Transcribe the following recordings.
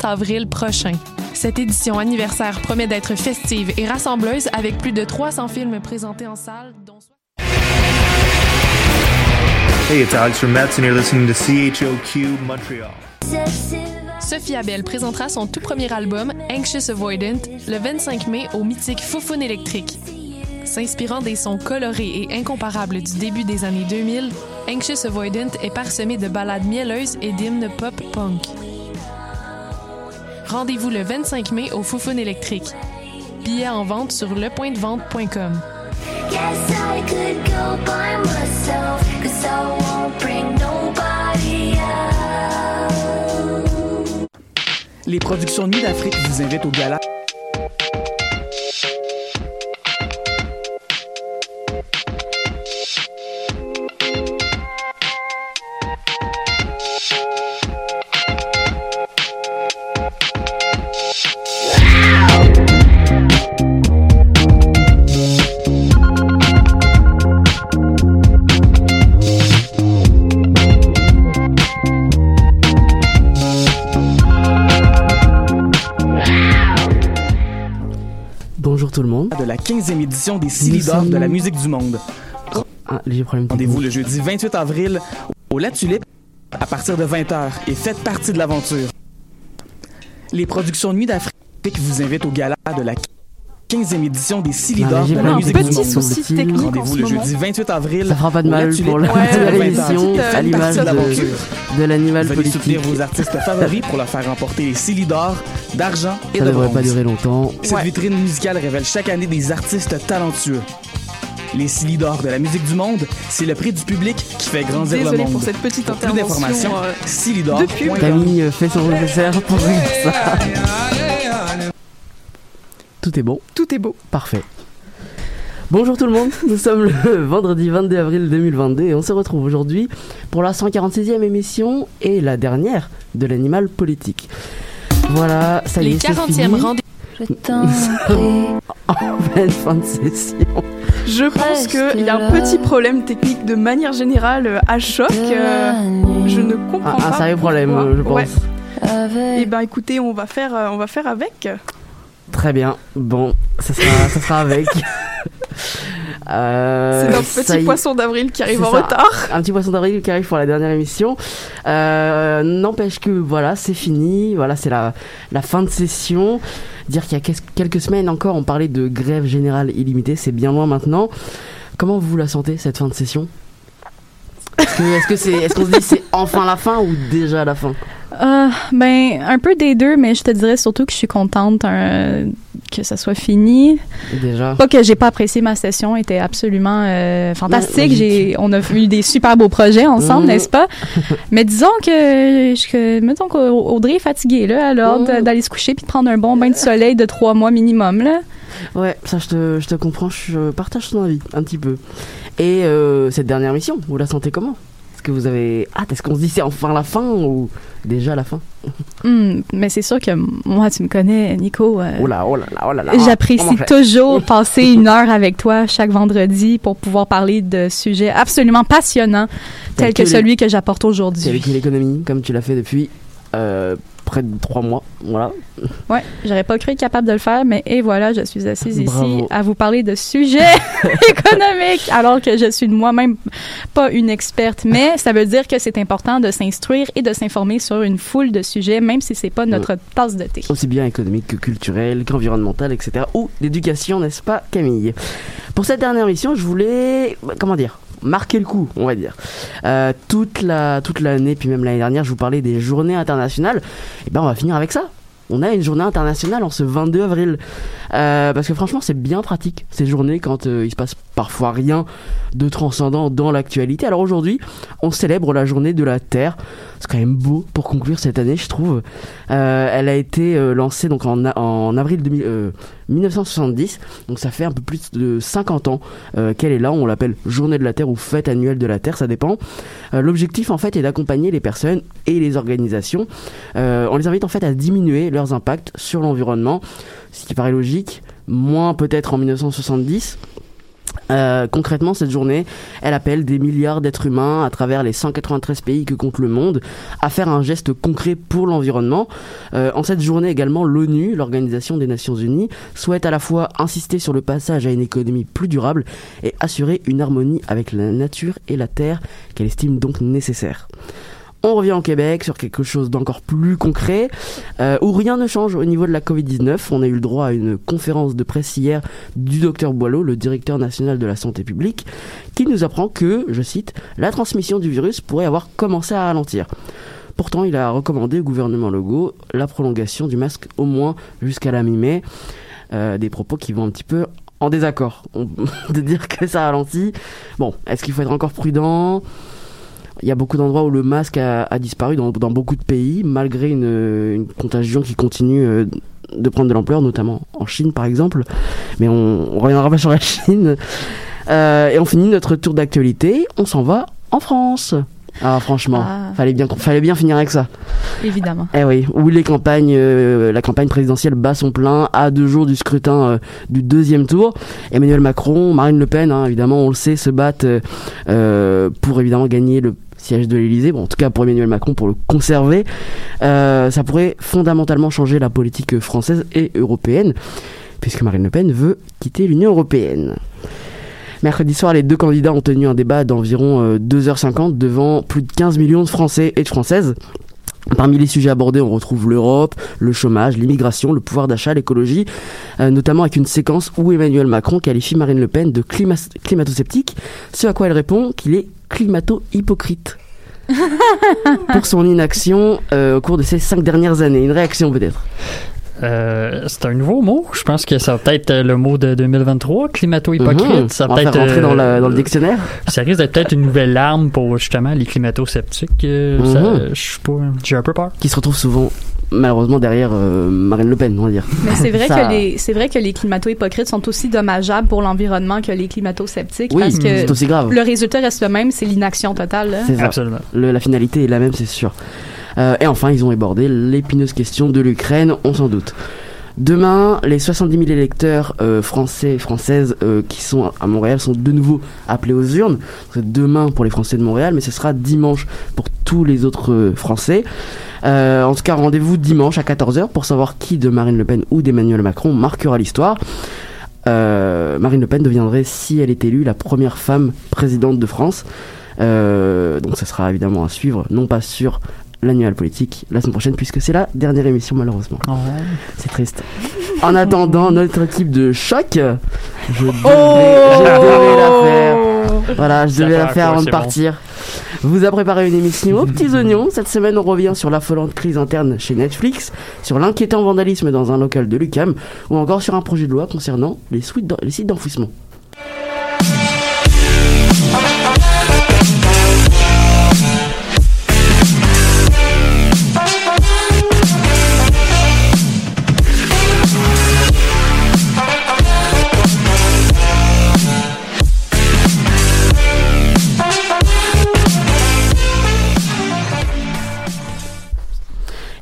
30 avril prochain. Cette édition anniversaire promet d'être festive et rassembleuse avec plus de 300 films présentés en salle, dont... Hey, it's Alex from Metz, and you're listening to CHOQ Montreal. Sophie Abel présentera son tout premier album, Anxious Avoidant, le 25 mai au mythique Foufoune électrique. S'inspirant des sons colorés et incomparables du début des années 2000, Anxious Avoidant est parsemé de ballades mielleuses et d'hymnes pop-punk. Rendez-vous le 25 mai au Foufoune électrique. Billets en vente sur lepointdevente.com. Les productions Nuit d'Afrique vous invitent au gala. 15e édition des Silidor de la musique du monde. Ah, Rendez-vous le jeudi 28 avril au La Tulipe à partir de 20h et faites partie de l'aventure. Les productions Nuit d'Afrique vous invitent au gala de la 15e édition des Non, Silidor mais j'ai de la un musique petit du monde. souci technique en Rendez-vous le jeudi 28 avril. Ça fera pas de mal pour la à partir de première 20h. émission, Petite, à euh, l'image de l'animal Venez politique. soutenir vos artistes favoris pour leur faire remporter les Silidor d'argent et Ça de devrait bronze. pas durer longtemps. Cette vitrine musicale révèle chaque année des artistes talentueux. Les Silidor de la musique du monde, c'est le prix du public qui fait grandir le monde. pour cette petite Pour plus intervention. d'informations, euh. Camille euh, fait son nécessaire pour rire ça. Tout est bon, tout est beau. parfait. Bonjour tout le monde, nous sommes le vendredi 22 avril 2022 et on se retrouve aujourd'hui pour la 146e émission et la dernière de l'animal politique. Voilà, ça y est, c'est 40e fini. rendez Je t'en. En pleine fin de session. Je pense qu'il y a un petit problème technique de manière générale euh, à choc. euh, je ne comprends Un, un pas. sérieux problème, pourquoi. euh, je pense. Ouais. Avec Eh ben écoutez, on va faire, euh, on va faire avec. Très bien, bon, ça sera, ça sera avec. Euh, C'est notre petit y poisson d'avril qui arrive en ça. retard. un petit poisson d'avril qui arrive pour la dernière émission. Euh, N'empêche que voilà, c'est fini. Voilà, c'est la, la fin de session. Dire qu'il y a quel- quelques semaines encore, on parlait de grève générale illimitée. C'est bien loin maintenant. Comment vous la sentez cette fin de session? Que est-ce qu'on se dit c'est enfin la fin ou déjà la fin? Euh, ben, un peu des deux, mais je te dirais surtout que je suis contente euh, que ça soit fini. Déjà. Pas que j'ai pas apprécié ma session, était absolument euh, fantastique. J'ai, on a eu des super beaux projets ensemble, Mhm. n'est-ce pas? Mais disons que, je- que mettons qu'Audrey est fatiguée là, alors d'aller se coucher puis de prendre un bon bain de soleil de trois mois minimum là. Ouais, ça je te, je te comprends, je partage ton avis un petit peu. Et euh, cette dernière mission, vous la sentez comment? Est-ce que vous avez hâte? Est-ce qu'on se dit c'est enfin la fin ou déjà la fin? Hmm, mais c'est sûr que moi, tu me connais, Nico. euh, Oh là, oh là oh là. J'apprécie toujours passer une heure avec toi chaque vendredi pour pouvoir parler de sujets absolument passionnants tels que celui que j'apporte C'est aujourd'hui. avec l'économie, comme tu l'as fait depuis euh, près de trois mois. Voilà. Ouais, j'aurais pas cru être capable de le faire, mais et voilà, je suis assise ici à vous parler de sujets économiques, alors que je suis moi-même pas une experte. Mais ça veut dire que c'est important de s'instruire et de s'informer sur une foule de sujets, même si c'est pas notre tasse de thé. Aussi bien économique que culturel, qu'environnemental, etc. Ou d'éducation, n'est-ce pas, Camille? Pour cette dernière mission, je voulais, bah, comment dire, marquer le coup, on va dire. Euh, toute la toute l'année, puis même l'année dernière, je vous parlais des journées internationales. Et ben, on va finir avec ça. On a une journée internationale en ce 22 avril. Euh, parce que franchement, c'est bien pratique ces journées quand euh, il se passe parfois rien de transcendant dans l'actualité. Alors aujourd'hui, on célèbre la journée de la Terre. C'est quand même beau pour conclure cette année, je trouve. Euh, elle a été euh, lancée donc en, avril 2000, euh, 1970, donc ça fait un peu plus de 50 ans qu'elle est là. On l'appelle Journée de la Terre ou Fête annuelle de la Terre, ça dépend. L'objectif en fait est d'accompagner les personnes et les organisations. On les invite en fait à diminuer leurs impacts sur l'environnement, ce qui paraît logique, moins peut-être en 1970. Euh, concrètement, cette journée, elle appelle des milliards d'êtres humains à travers les 193 pays que compte le monde à faire un geste concret pour l'environnement. Euh, en cette journée également, l'ONU, l'Organisation des Nations Unies, souhaite à la fois insister sur le passage à une économie plus durable et assurer une harmonie avec la nature et la terre qu'elle estime donc nécessaire. On revient au Québec sur quelque chose d'encore plus concret, euh, où rien ne change au niveau de la Covid-19. On a eu le droit à une conférence de presse hier du docteur Boileau, le directeur national de la santé publique, qui nous apprend que, je cite, la transmission du virus pourrait avoir commencé à ralentir. Pourtant, il a recommandé au gouvernement Legault la prolongation du masque au moins jusqu'à la mi-mai. Euh, des propos qui vont un petit peu en désaccord. De dire que ça ralentit. Bon, est-ce qu'il faut être encore prudent? Il y a beaucoup d'endroits où le masque a, a disparu dans, dans beaucoup de pays, malgré une, une contagion qui continue euh, de prendre de l'ampleur, notamment en Chine par exemple. Mais on, on reviendra pas sur la Chine. Euh, et on finit notre tour d'actualité. On s'en va en France. Ah franchement, Ah. fallait bien fallait bien finir avec ça. Évidemment. Eh oui, où les campagnes, euh, la campagne présidentielle bat son plein à deux jours du scrutin euh, du deuxième tour. Emmanuel Macron, Marine Le Pen, hein, évidemment, on le sait, se battent euh, pour évidemment gagner le siège de l'Élysée. Bon, en tout cas pour Emmanuel Macron, pour le conserver. Euh, ça pourrait fondamentalement changer la politique française et européenne, puisque Marine Le Pen veut quitter l'Union européenne. Mercredi soir, les deux candidats ont tenu un débat d'environ euh, 2h50 devant plus de 15 millions de Français et de Françaises. Parmi les sujets abordés, on retrouve l'Europe, le chômage, l'immigration, le pouvoir d'achat, l'écologie, euh, notamment avec une séquence où Emmanuel Macron qualifie Marine Le Pen de clima- climato-sceptique, ce à quoi elle répond qu'il est climato-hypocrite. pour son inaction euh, au cours de ces cinq dernières années. Une réaction peut-être Euh, c'est un nouveau mot. Je pense que ça va peut-être euh, le mot de 2023, climato-hypocrite. Mhm. Ça va peut-être rentrer dans, euh, le- dans le dictionnaire. Ça risque d'être peut-être une nouvelle arme pour justement les climato-sceptiques. Ça, je sais pas, j'ai un peu peur. Qui se retrouve souvent, malheureusement, derrière euh, Marine Le Pen, on va dire. Mais c'est vrai Ça- que les c'est vrai que les climato-hypocrites sont aussi dommageables pour l'environnement que les climato-sceptiques Oui, parce que c'est aussi grave. le résultat reste le même, c'est l'inaction totale. là. C'est ça. Absolument. Le- la finalité est la même, c'est sûr. Euh, et enfin, ils ont abordé l'épineuse question de l'Ukraine, on s'en doute. Demain, les 70 000 électeurs euh, français et françaises euh, qui sont à Montréal sont de nouveau appelés aux urnes. C'est demain pour les Français de Montréal, mais ce sera dimanche pour tous les autres euh, Français. En tout cas, rendez-vous dimanche à 14h pour savoir qui de Marine Le Pen ou d'Emmanuel Macron marquera l'histoire. Marine Le Pen deviendrait, si elle est élue, la première femme présidente de France. Donc ça sera évidemment à suivre, non pas sur l'annual politique la semaine prochaine, puisque c'est la dernière émission malheureusement. C'est triste. En attendant notre équipe de choc, je devais, je devais la faire. Voilà, je devais la faire avant de bon. partir. Vous a préparé une émission aux petits oignons. Cette semaine, on revient sur l'affolante crise interne chez Netflix, sur l'inquiétant vandalisme dans un local de Lucam, ou encore sur un projet de loi concernant les, les sites d'enfouissement.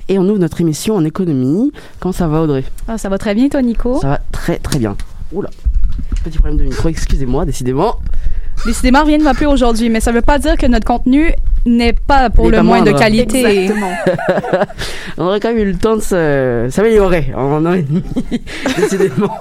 Et on ouvre notre émission en économie. Comment ça va, Audrey? Ah, ça va très bien toi Nico? Ça va très très bien. Oula, petit problème de micro, excusez-moi, décidément. Décidément rien ne va plus aujourd'hui, mais ça veut pas dire que notre contenu n'est pas pour le moins de qualité. Exactement. On aurait quand même eu le temps de s'améliorer en un an et demi, décidément.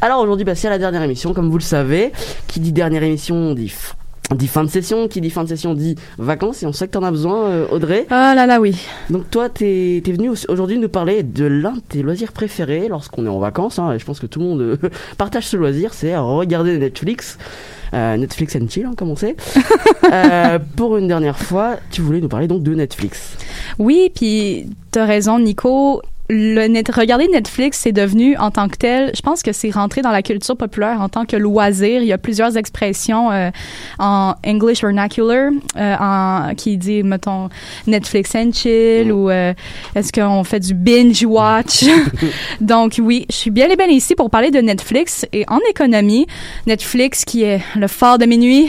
Alors aujourd'hui, bah, c'est la dernière émission, comme vous le savez. Qui dit dernière émission dit, f- dit fin de session, qui dit fin de session dit vacances, et on sait que t'en as besoin, euh, Audrey. Ah là là oui. Donc toi, t'es es venu au- aujourd'hui nous parler de l'un de tes loisirs préférés lorsqu'on est en vacances, hein, et je pense que tout le monde euh, partage ce loisir, c'est regarder Netflix. Euh, Netflix and chill, hein, comme on sait. Euh, pour une dernière fois, tu voulais nous parler donc de Netflix. Oui, puis t'as raison, Nico. Le net, regarder Netflix, c'est devenu en tant que tel, je pense que c'est rentré dans la culture populaire en tant que loisir. Il y a plusieurs expressions euh, en English vernacular euh, en, qui dit, mettons, Netflix and chill ou euh, est-ce qu'on fait du binge watch? Donc oui, je suis bien et bien ici pour parler de Netflix et en économie, Netflix qui est le phare de minuit,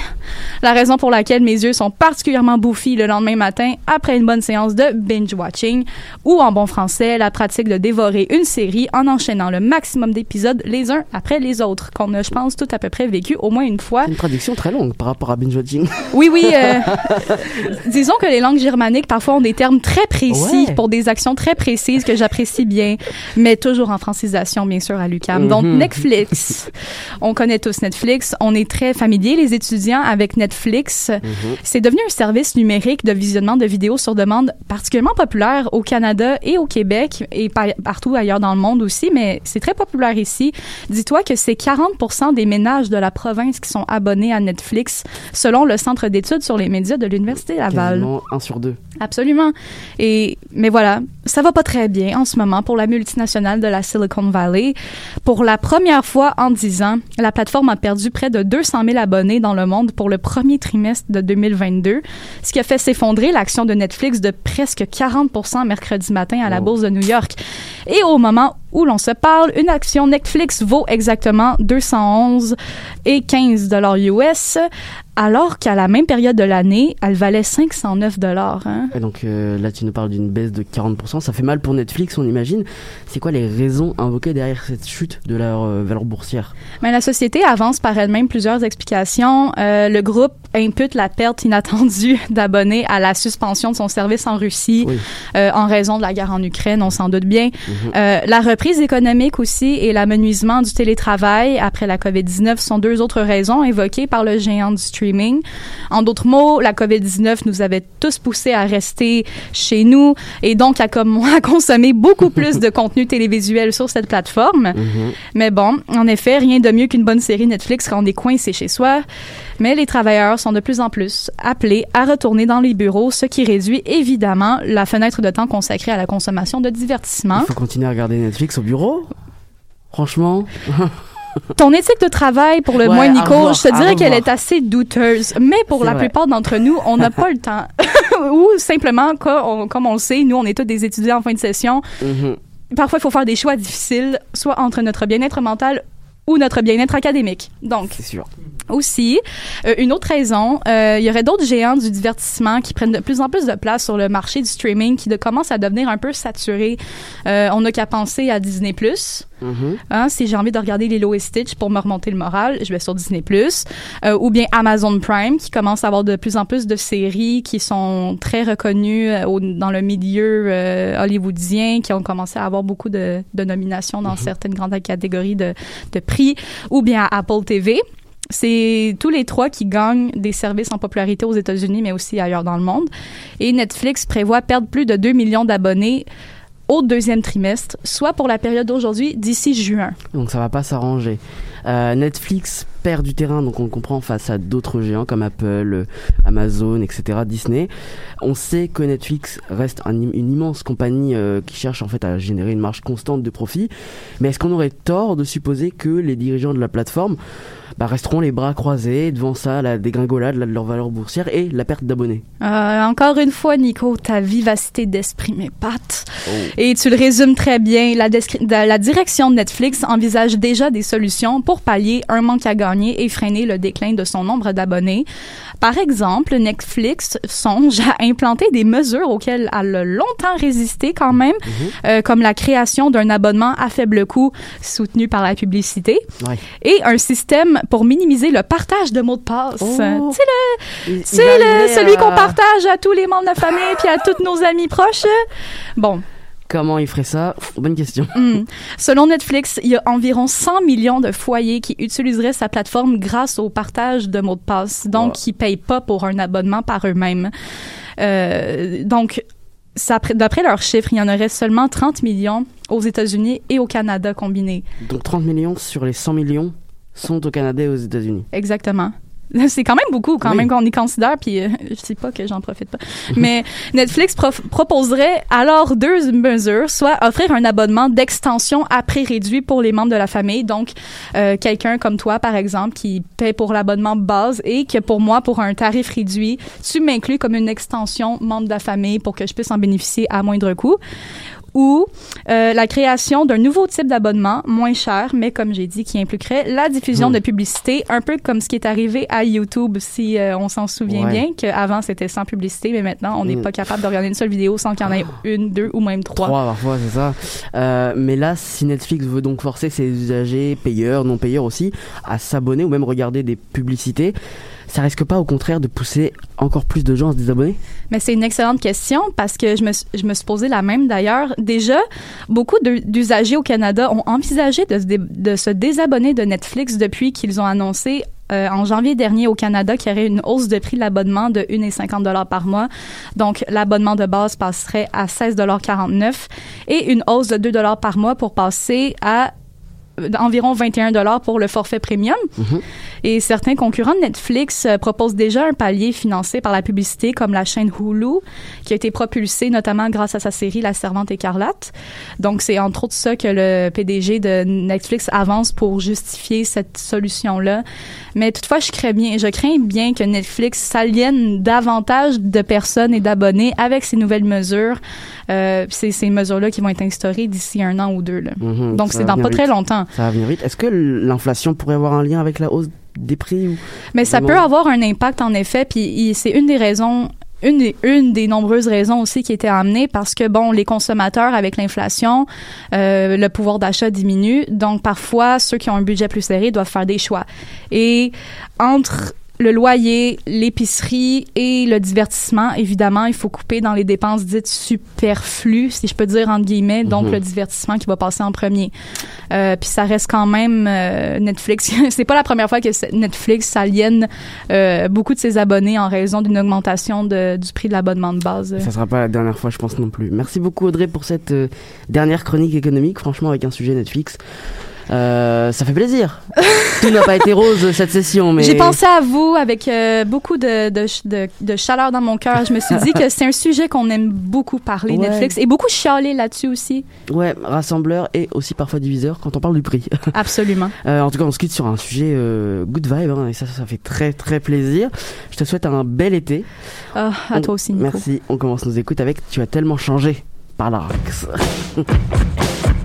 la raison pour laquelle mes yeux sont particulièrement bouffis le lendemain matin après une bonne séance de binge watching ou en bon français, la pratique pratique de dévorer une série en enchaînant le maximum d'épisodes les uns après les autres, qu'on a, je pense, tout à peu près vécu au moins une fois. Une traduction très longue par rapport à binge watching. Oui, oui. euh, disons que les langues germaniques, parfois, ont des termes très précis Ouais. pour des actions très précises que j'apprécie bien, mais toujours en francisation, bien sûr, à l'UQAM. Donc, Mhm. Netflix. on connaît tous Netflix. On est très familier, les étudiants, avec Netflix. C'est devenu un service numérique de visionnement de vidéos sur demande particulièrement populaire au Canada et au Québec et par- partout ailleurs dans le monde aussi, mais c'est très populaire ici. Dis-toi que c'est 40% des ménages de la province qui sont abonnés à Netflix, selon le Centre d'études sur les médias de l'Université Laval. Quasiment un sur deux. Absolument. Et mais voilà, ça va pas très bien en ce moment pour la multinationale de la Silicon Valley. Pour la première fois en 10 ans, la plateforme a perdu près de 200 000 abonnés dans le monde pour le premier trimestre de 2022, ce qui a fait s'effondrer l'action de Netflix de presque 40 mercredi matin à la bourse de New York. Et au moment où l'on se parle, une action Netflix vaut exactement 211 et 15 dollars US, alors qu'à la même période de l'année, elle valait 509 dollars. Hein? Et donc euh, là, tu nous parles d'une baisse de 40%. Ça fait mal pour Netflix, on imagine. C'est quoi les raisons invoquées derrière cette chute de leur euh, valeur boursière? Mais la société avance par elle-même plusieurs explications. Euh, le groupe impute la perte inattendue d'abonnés à la suspension de son service en Russie Oui. en raison de la guerre en Ukraine, on s'en doute bien. Mhm. La reprise économique aussi et l'amenuisement du télétravail après la COVID-19 sont deux autres raisons évoquées par le géant du streaming. En d'autres mots, la COVID-19 nous avait tous poussés à rester chez nous et donc à, comme moi, à consommer beaucoup plus de contenu télévisuel sur cette plateforme. Mhm. Mais bon, en effet, rien de mieux qu'une bonne série Netflix quand on est coincé chez soi. Mais les travailleurs sont de plus en plus appelés à retourner dans les bureaux, ce qui réduit évidemment la fenêtre de temps consacrée à la consommation de divertissement. Il faut continuer à regarder Netflix au bureau? Franchement? Ton éthique de travail, pour le Ouais, moins, Nico, revoir, je te dirais qu'elle est assez douteuse. Mais pour la vrai. plupart d'entre nous, on n'a pas le temps. Ou simplement, comme on le sait, nous, on est tous des étudiants en fin de session. Mhm. Parfois, il faut faire des choix difficiles, soit entre notre bien-être mental ou notre bien-être académique. Donc, sûr. aussi, euh, une autre raison, euh, il y aurait d'autres géants du divertissement qui prennent de plus en plus de place sur le marché du streaming qui de, commence à devenir un peu saturé. Euh, on n'a qu'à penser à Disney+. Hein, si j'ai envie de regarder Lilo et Stitch pour me remonter le moral, je vais sur Disney+. Euh, ou bien Amazon Prime qui commence à avoir de plus en plus de séries qui sont très reconnues euh, au- dans le milieu euh, hollywoodien, qui ont commencé à avoir beaucoup de, de nominations dans certaines grandes catégories de, de prix. Ou bien Apple TV. C'est tous les trois qui gagnent des services en popularité aux États-Unis, mais aussi ailleurs dans le monde. Et Netflix prévoit perdre plus de 2 millions d'abonnés au deuxième trimestre, soit pour la période d'aujourd'hui d'ici juin. Donc ça va pas s'arranger. Euh, Netflix perd du terrain, donc on le comprend face à d'autres géants comme Apple, Amazon, etc., Disney. On sait que Netflix reste une immense compagnie euh, qui cherche en fait à générer une marge constante de profit. Mais est-ce qu'on aurait tort de supposer que les dirigeants de la plateforme bah, resteront les bras croisés devant ça, la dégringolade de leur valeur boursière et la perte d'abonnés Euh, encore une fois, Nico, ta vivacité d'esprit m'épate. Oh. Et tu le résumes très bien. La, direction de Netflix envisage déjà des solutions pour pallier un manque à gagner et freiner le déclin de son nombre d'abonnés. Par exemple, Netflix songe à implanter des mesures auxquelles elle a longtemps résisté quand même, euh, comme la création d'un abonnement à faible coût soutenu par la publicité Ouais. et un système pour minimiser le partage de mots de passe. Oh. Tu sais, c'est le, celui à- qu'on partage à tous les membres de la famille puis à tous nos amis proches. Bon, Comment ils feraient ça? Bonne question. hmm. selon Netflix, il y a environ 100 millions de foyers qui utiliseraient sa plateforme grâce au partage de mots de passe, donc qui payent pas pour un abonnement par eux-mêmes. Euh, donc, d'après leurs chiffres, il y en aurait seulement 30 millions aux États-Unis et au Canada combinés. Donc 30 millions sur les 100 millions? Sont au Canada et aux États-Unis. Exactement. C'est quand même beaucoup, quand Oui. même, qu'on y considère, puis euh, je sais pas que j'en profite pas. Mais Netflix proposerait alors deux mesures, soit offrir un abonnement d'extension à prix réduit pour les membres de la famille, donc euh, quelqu'un comme toi, par exemple, qui paie pour l'abonnement base et que pour moi, pour un tarif réduit, tu m'inclus comme une extension membre de la famille pour que je puisse en bénéficier à moindre coût. Ou euh, la création d'un nouveau type d'abonnement, moins cher, mais comme j'ai dit, qui impliquerait la diffusion Hmm. de publicité, un peu comme ce qui est arrivé à YouTube, si euh, on s'en souvient Ouais. bien, qu'avant c'était sans publicité, mais maintenant on n'est Hmm. pas capable de regarder une seule vidéo sans qu'il y en ait une, deux ou même trois. Trois parfois, c'est ça. Euh, mais là, si Netflix veut donc forcer ses usagers, payeurs, non payeurs aussi, à s'abonner ou même regarder des publicités, ça risque pas au contraire de pousser encore plus de gens à se désabonner? Mais c'est une excellente question parce que je me, suis- je me suis posé la même d'ailleurs. Déjà, beaucoup d'usagers au Canada ont envisagé de se, dé- de se désabonner de Netflix depuis qu'ils ont annoncé euh, en janvier dernier au Canada qu'il y aurait une hausse de prix de l'abonnement de 1,50 dollars par mois. Donc, l'abonnement de base passerait à 16,49 et une hausse de 2 dollars par mois pour passer à euh, environ 21 dollars pour le forfait premium. Et certains concurrents de Netflix euh, proposent déjà un palier financé par la publicité, comme la chaîne Hulu, qui a été propulsée notamment grâce à sa série La Servante écarlate. Donc, c'est entre autres ça que le PDG de Netflix avance pour justifier cette solution-là. Mais toutefois, je crains bien, je crains bien que Netflix s'aliène davantage de personnes et d'abonnés avec ces nouvelles mesures. Euh, c'est ces mesures-là qui vont être instaurées d'ici un an ou deux. Là. Mhm, Donc, c'est dans pas très longtemps. Ça va venir vite. Est-ce que l'inflation pourrait avoir un lien avec la hausse des prix ou... Mais ça peut avoir un impact en effet, puis c'est une des raisons. Une des, une des nombreuses raisons aussi qui était amenée parce que bon les consommateurs avec l'inflation euh, le pouvoir d'achat diminue. Donc parfois ceux qui ont un budget plus serré doivent faire des choix. Et entre le loyer, l'épicerie et le divertissement, évidemment, il faut couper dans les dépenses dites superflues, si je peux dire entre guillemets, donc Mhm. le divertissement qui va passer en premier. Euh, puis ça reste quand même euh, Netflix. c'est pas la première fois que Netflix s'aliène euh, beaucoup de ses abonnés en raison d'une augmentation de- du prix de l'abonnement de base. Ça sera pas la dernière fois, je pense non plus. Merci beaucoup Audrey pour cette euh, dernière chronique économique, franchement avec un sujet Netflix. Euh, ça fait plaisir. Tout n'a pas été rose cette session, mais J'ai pensé à vous avec euh, beaucoup de, de, ch- de, de chaleur dans mon cœur. Je me suis dit que c'est un sujet qu'on aime beaucoup parler, Ouais. Netflix, et beaucoup chialer là-dessus aussi. ouais, rassembleur et aussi parfois diviseur quand on parle du prix. Absolument. Euh, en tout cas, on se quitte sur un sujet good vibe hein, et ça, ça fait très très plaisir. Je te souhaite un bel été. Ah, à toi aussi, Nico. Merci. On commence nos écoutes avec Tu as tellement changé par l'Arax.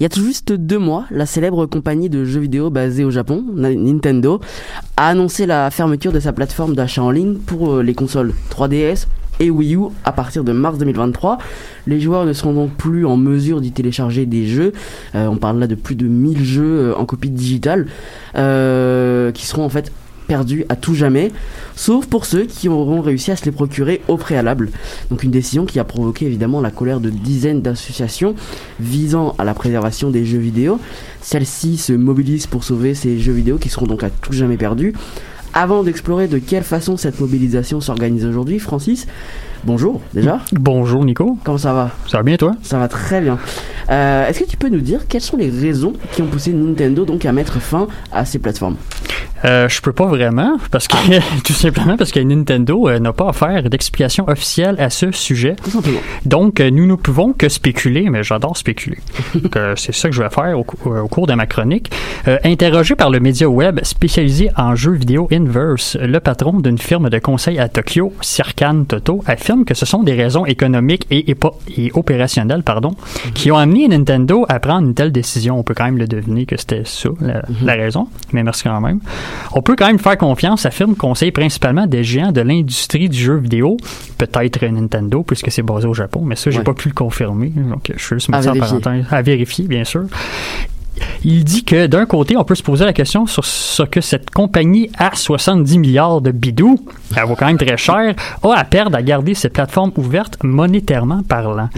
Il y a tout juste deux mois, la célèbre compagnie de jeux vidéo basée au Japon, Nintendo, a annoncé la fermeture de sa plateforme d'achat en ligne pour euh, les consoles 3DS et Wii U à partir de mars 2023. Les joueurs ne seront donc plus en mesure d'y télécharger des jeux. Euh, on parle là de plus de 1000 jeux euh, en copie digitale qui seront en fait perdus à tout jamais, sauf pour ceux qui auront réussi à se les procurer au préalable. Donc une décision qui a provoqué évidemment la colère de dizaines d'associations visant à la préservation des jeux vidéo. Celles-ci se mobilisent pour sauver ces jeux vidéo qui seront donc à tout jamais perdus. Avant d'explorer de quelle façon cette mobilisation s'organise aujourd'hui, Francis, bonjour déjà. Bonjour Nico. Comment ça va? Ça va bien toi? Ça va très bien. Euh, Est-ce que tu peux nous dire quelles sont les raisons qui ont poussé Nintendo donc à mettre fin à ces plateformes? Euh, je peux pas vraiment, parce que tout simplement parce que Nintendo euh, n'a pas offert d'explication officielle à ce sujet. Tout simplement. Donc, euh, nous ne pouvons que spéculer, mais j'adore spéculer. C'est ça que je vais faire au, cou- au cours de ma chronique. Interrogé par le média web spécialisé en jeux vidéo Inverse, le patron d'une firme de conseil à Tokyo, Sirkan Toto, affirme que ce sont des raisons économiques et, opérationnelles pardon, qui ont amené Nintendo à prendre une telle décision. On peut quand même le deviner que c'était ça, la, la raison, mais merci quand même. On peut quand même faire confiance à firme conseil principalement des géants de l'industrie du jeu vidéo, peut-être Nintendo, puisque c'est basé au Japon, mais ça, j'ai Ouais. pas pu le confirmer. Donc, je suis juste À en parenthèse. À vérifier, bien sûr. Il dit que d'un côté, on peut se poser la question sur ce que cette compagnie à 70 milliards de bidous, elle vaut quand même très cher, a à perdre à garder cette plateforme ouverte monétairement parlant.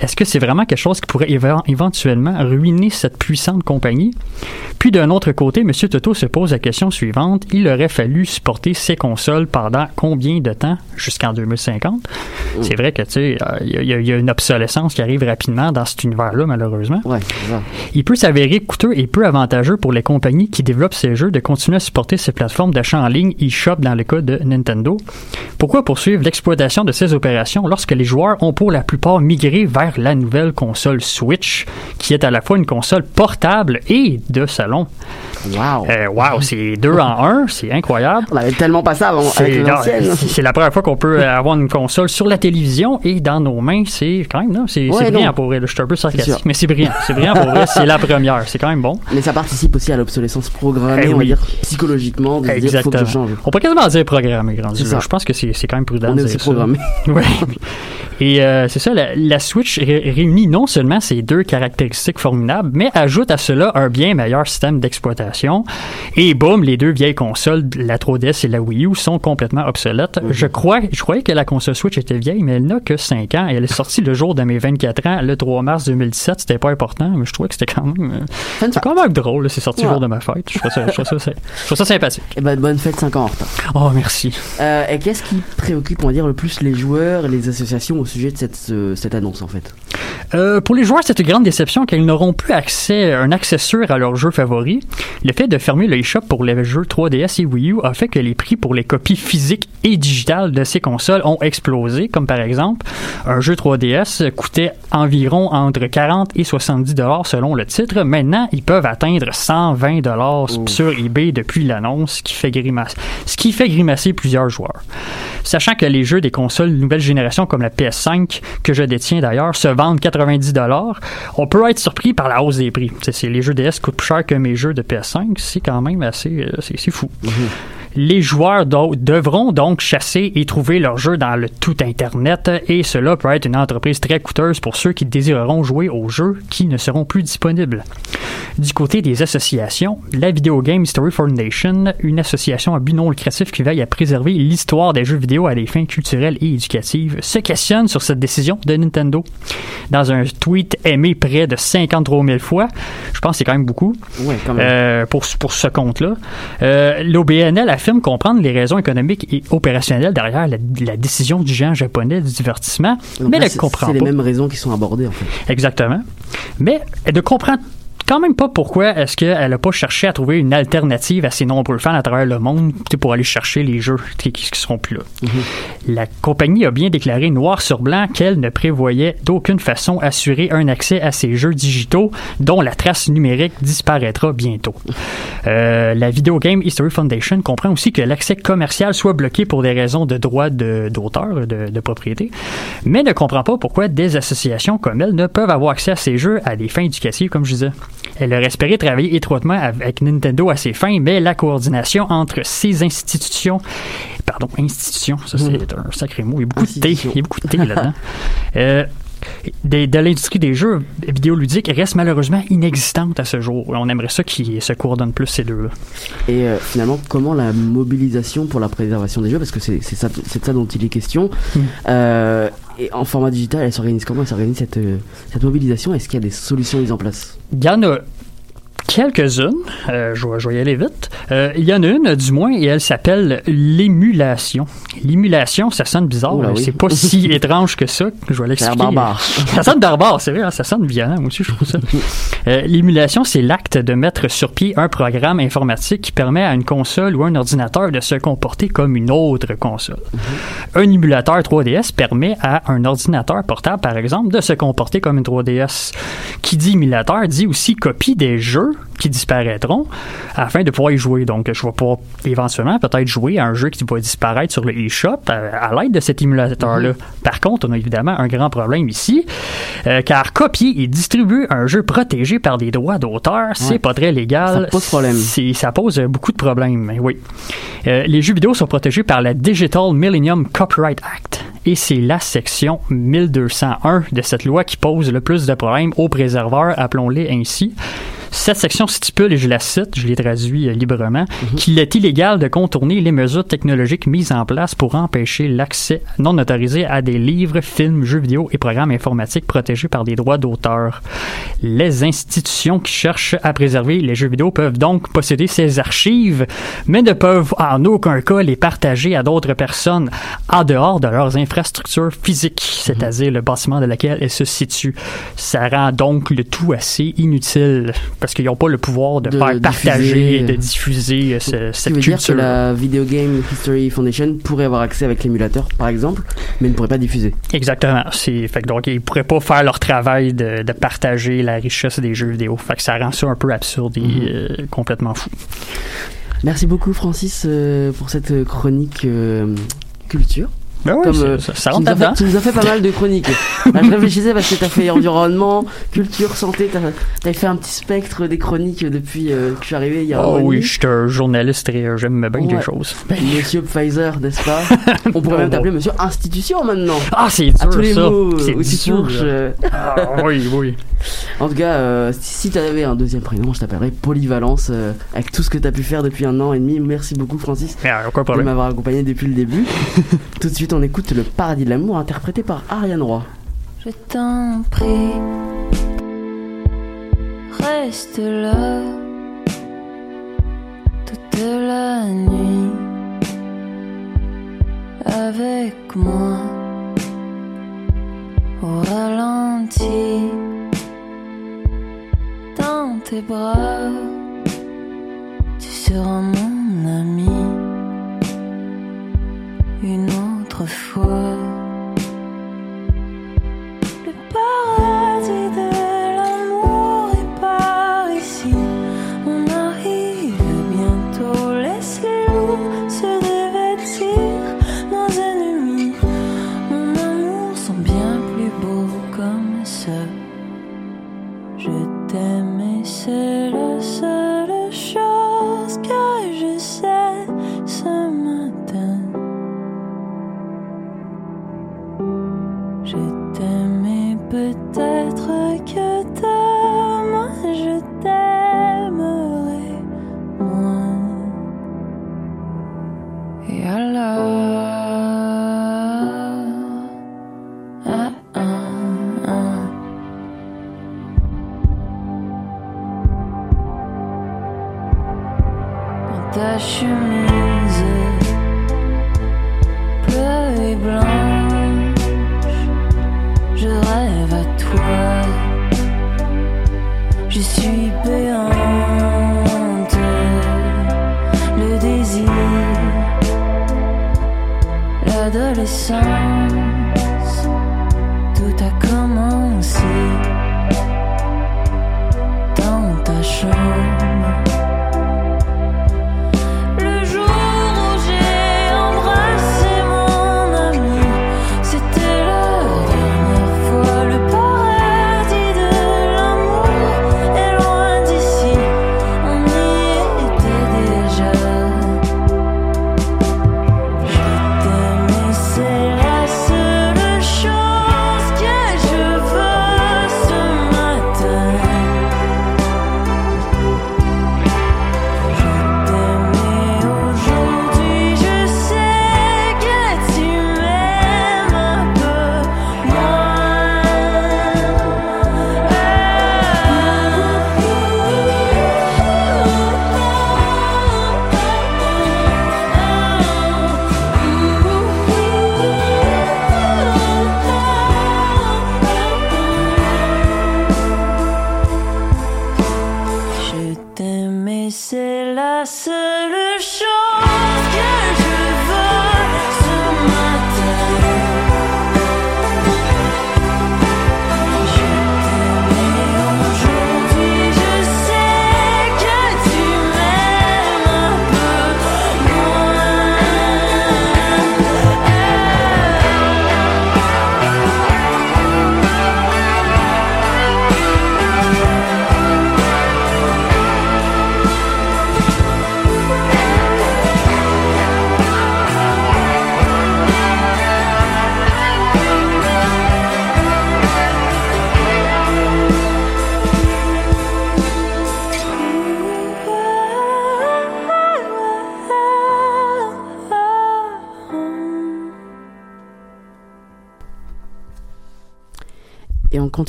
Est-ce que c'est vraiment quelque chose qui pourrait éve- éventuellement ruiner cette puissante compagnie? Puis d'un autre côté, M. Toto se pose la question suivante. Il aurait fallu supporter ces consoles pendant combien de temps? Jusqu'en 2050? C'est vrai que, tu sais, euh, il y, a- y une obsolescence qui arrive rapidement dans cet univers-là, malheureusement. Ouais. Il peut s'avérer coûteux et peu avantageux pour les compagnies qui développent ces jeux de continuer à supporter ces plateformes d'achat en ligne eShop dans le cas de Nintendo. Pourquoi poursuivre l'exploitation de ces opérations lorsque les joueurs ont pour la plupart migré vers la nouvelle console Switch, qui est à la fois une console portable et de salon? Wow. Euh, wow, c'est deux en un, c'est incroyable. On avait tellement pas ça avant avec C'est la première fois qu'on peut avoir une console sur la télévision et dans nos mains. C'est quand même, c'est Ouais, brillant pour vrai. Je suis un peu sarcastique, mais c'est brillant. C'est brillant pour vrai. C'est la première. C'est quand même bon. Mais ça participe aussi à l'obsolescence programmée, Eh on va oui. dire psychologiquement, de se dire faut que je change. On peut quasiment dire programmé, grand. Je pense que c'est quand même prudent On est aussi programmé. Ouais. Et euh, c'est ça, la, la Switch ré- réunit non seulement ces deux caractéristiques formidables, mais ajoute à cela un bien meilleur système d'exploitation. Et boum, les deux vieilles consoles, la 3DS et la Wii U, sont complètement obsolètes. Mhm. Je crois, je croyais que la console Switch était vieille, mais elle n'a que 5 ans. Et elle est sortie le jour de mes 24 ans, le 3 mars 2017. C'était pas important, mais je trouvais que c'était quand même, euh, c'est quand même drôle. C'est sorti le jour de ma fête. Je trouve ça, je trouve ça, je trouve ça sympathique. Et ben bonne fête 5 ans en retard. Oh, merci. Euh, et qu'est-ce qui préoccupe, on va dire, le plus les joueurs et les associations au sujet de cette, ce- cette annonce en fait? Euh, pour les joueurs, c'est une grande déception car ils n'auront plus accès, un accès sûr à leurs jeux favoris. Le fait de fermer le eShop pour les jeux 3DS et Wii U a fait que les prix pour les copies physiques et digitales de ces consoles ont explosé, comme par exemple, un jeu 3DS coûtait environ entre 40 et 70 dollars selon le titre. Maintenant, ils peuvent atteindre 120 dollars sur eBay depuis l'annonce, ce qui fait grimacer, ce qui fait grimacer plusieurs joueurs. Sachant que les jeux des consoles nouvelle génération comme la PS5, que je détiens d'ailleurs, se vendent 90 dollars, on peut être surpris par la hausse des prix. C'est, les jeux DS coûtent plus cher que mes jeux de PS5, c'est quand même assez, euh, c'est, fou. Les joueurs do- devront donc chasser et trouver leurs jeux dans le tout Internet et cela peut être une entreprise très coûteuse pour ceux qui désireront jouer aux jeux qui ne seront plus disponibles. Du côté des associations, la Video Game History Foundation, une association à but non lucratif qui veille à préserver l'histoire des jeux vidéo à des fins culturelles et éducatives, se questionne sur cette décision de Nintendo. Dans un tweet aimé près de 53 000 fois, je pense que c'est quand même beaucoup, Ouais, quand même. euh, pour, pour ce compte-là. Euh, L'OBNL affirme comprendre les raisons économiques et opérationnelles derrière la, la décision du géant japonais du divertissement, Donc mais là, elle c'est- comprend C'est les pas. mêmes raisons qui sont abordées en fait. Exactement. Mais elle ne comprend quand même pas pourquoi est-ce qu'elle a pas cherché à trouver une alternative à ses nombreux fans à travers le monde pour aller chercher les jeux qui, qui seront plus là. La compagnie a bien déclaré noir sur blanc qu'elle ne prévoyait d'aucune façon assurer un accès à ces jeux digitaux dont la trace numérique disparaîtra bientôt. Euh, la Video Game History Foundation comprend aussi que l'accès commercial soit bloqué pour des raisons de droit de- d'auteur, de, de propriété, mais ne comprend pas pourquoi des associations comme elle ne peuvent avoir accès à ces jeux à des fins éducatives, comme je disais. Elle aurait espéré travailler étroitement avec Nintendo à ces fins, mais la coordination entre ces institutions pardon, institutions, ça c'est un sacré mot, il y a beaucoup de T, il y a beaucoup de T là-dedans. Euh, de, de l'industrie des jeux vidéoludiques reste malheureusement inexistante à ce jour. On aimerait ça qu'ils se coordonnent plus ces deux-là. Et euh, finalement, comment la mobilisation pour la préservation des jeux, parce que c'est ça, ça dont il est question, Mm. euh, et en format digital, elle s'organise comment? Elle s'organise cette, euh, cette mobilisation. Est-ce qu'il y a des solutions mises en place? Quelques-unes, euh, je, vais, je vais y aller vite. Euh, il y en a une, du moins, et elle s'appelle l'émulation. L'émulation, ça sonne bizarre, Oula, mais oui. c'est pas si étrange que ça. Je vais l'expliquer. ça sonne barbare, c'est vrai, hein, ça sonne violent, moi aussi, je trouve ça. Euh, L'émulation, c'est l'acte de mettre sur pied un programme informatique qui permet à une console ou un ordinateur de se comporter comme une autre console. Un émulateur 3DS permet à un ordinateur portable, par exemple, de se comporter comme une 3DS. Qui dit émulateur dit aussi copie des jeux qui disparaîtront afin de pouvoir y jouer. Donc, je vais pouvoir éventuellement peut-être jouer à un jeu qui va disparaître sur le eShop à, à l'aide de cet émulateur-là. Par contre, on a évidemment un grand problème ici, euh, car copier et distribuer un jeu protégé par des droits d'auteur, c'est Ouais. pas très légal. Ça pose problème. C'est- Ça pose beaucoup de problèmes, oui. Euh, les jeux vidéo sont protégés par la Digital Millennium Copyright Act. Et c'est la section 1201 de cette loi qui pose le plus de problèmes aux préserveurs, appelons-les ainsi. Cette section stipule, et je la cite, je l'ai traduit euh, librement, qu'il est illégal de contourner les mesures technologiques mises en place pour empêcher l'accès non autorisé à des livres, films, jeux vidéo et programmes informatiques protégés par des droits d'auteur. Les institutions qui cherchent à préserver les jeux vidéo peuvent donc posséder ces archives, mais ne peuvent en aucun cas les partager à d'autres personnes en dehors de leurs infrastructures physiques, c'est-à-dire le bâtiment de laquelle elles se situent. Ça rend donc le tout assez inutile parce qu'ils n'ont pas le pouvoir de, De faire partager, diffuser. de diffuser euh, ce- cette veut dire culture. que la Video Game History Foundation pourrait avoir accès avec l'émulateur, par exemple, mais ne pourrait pas diffuser. Exactement. Fait que donc ils pourraient pas faire leur travail de, de partager la richesse des jeux vidéo. Fait que ça rend ça un peu absurde et Mhm. euh, complètement fou. Merci beaucoup, Francis, euh, pour cette chronique euh, culture. Ben oui, Comme, euh, ça, ça tu, rentre nous as fait, là-dedans. tu nous as fait pas mal de chroniques. Là, je réfléchissais parce que tu as fait environnement, culture, santé. Tu as, fait un petit spectre des chroniques depuis euh, que je suis arrivé il y a Oh oui, je suis un journaliste et euh, j'aime bien Ouais. des choses. Monsieur Pfizer, n'est-ce pas? On pourrait même t'appeler Monsieur Institution maintenant. Ah, c'est À dur tous les ça. mots où tu touches. Ah, oui, oui. En tout cas, euh, si, tu avais un deuxième prénom, je t'appellerais Polyvalence. avec tout ce que tu as pu faire depuis un an et demi. Merci beaucoup, Francis, aucun de m'avoir accompagné depuis le début. tout de suite, on écoute Le Paradis de l'amour, interprété par Ariane Roy. Je t'en prie, reste là toute la nuit avec moi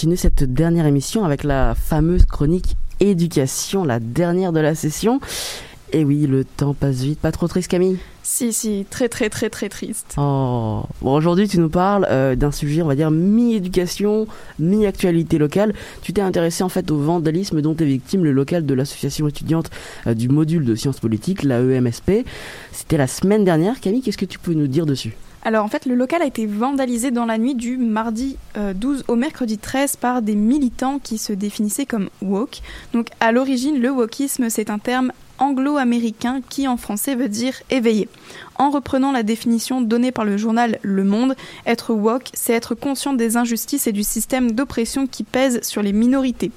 continue cette dernière émission avec la fameuse chronique éducation, la dernière de la session. Et oui, le temps passe vite. Pas trop triste, Camille? Si, si, très, très, très, très triste. Oh. Bon, aujourd'hui, tu nous parles euh, d'un sujet, on va dire, mi-éducation, mi-actualité locale. Tu t'es intéressé en fait au vandalisme dont est victime le local de l'association étudiante euh, du module de sciences politiques, la EMSP. C'était la semaine dernière. Camille, qu'est-ce que tu peux nous dire dessus? Alors en fait, le local a été vandalisé dans la nuit du mardi euh, 12 au mercredi 13 par des militants qui se définissaient comme woke. Donc à l'origine, le wokisme, c'est un terme anglo-américain qui en français veut dire éveillé. En reprenant la définition donnée par le journal Le Monde, être woke, c'est être conscient des injustices et du système d'oppression qui pèse sur les minorités.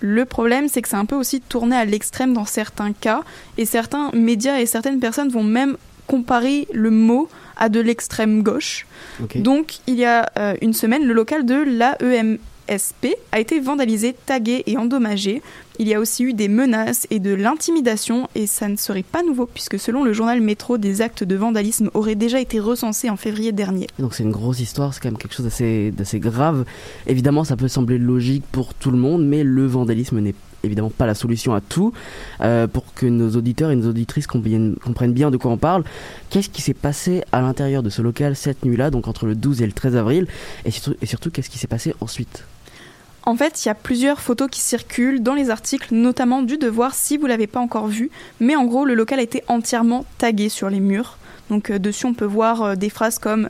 Le problème, c'est que c'est un peu aussi tourné à l'extrême dans certains cas, et certains médias et certaines personnes vont même comparer le mot à de l'extrême gauche. Donc, il y a euh, une semaine, le local de l'AEMSP a été vandalisé, tagué et endommagé. Il y a aussi eu des menaces et de l'intimidation, et ça ne serait pas nouveau, puisque selon le journal Métro, des actes de vandalisme auraient déjà été recensés en février dernier. Donc c'est une grosse histoire, c'est quand même quelque chose d'assez d'assez grave. Évidemment, ça peut sembler logique pour tout le monde, mais le vandalisme n'est évidemment pas la solution à tout. Euh, pour que nos auditeurs et nos auditrices comprennent, bien de quoi on parle, qu'est-ce qui s'est passé à l'intérieur de ce local cette nuit-là, donc entre le 12 et le 13 avril, et surtout, et surtout qu'est-ce qui s'est passé ensuite? En fait, il y a plusieurs photos qui circulent dans les articles, notamment du Devoir si vous l'avez pas encore vu. Mais en gros, le local a été entièrement tagué sur les murs. Donc euh, dessus, on peut voir euh, des phrases comme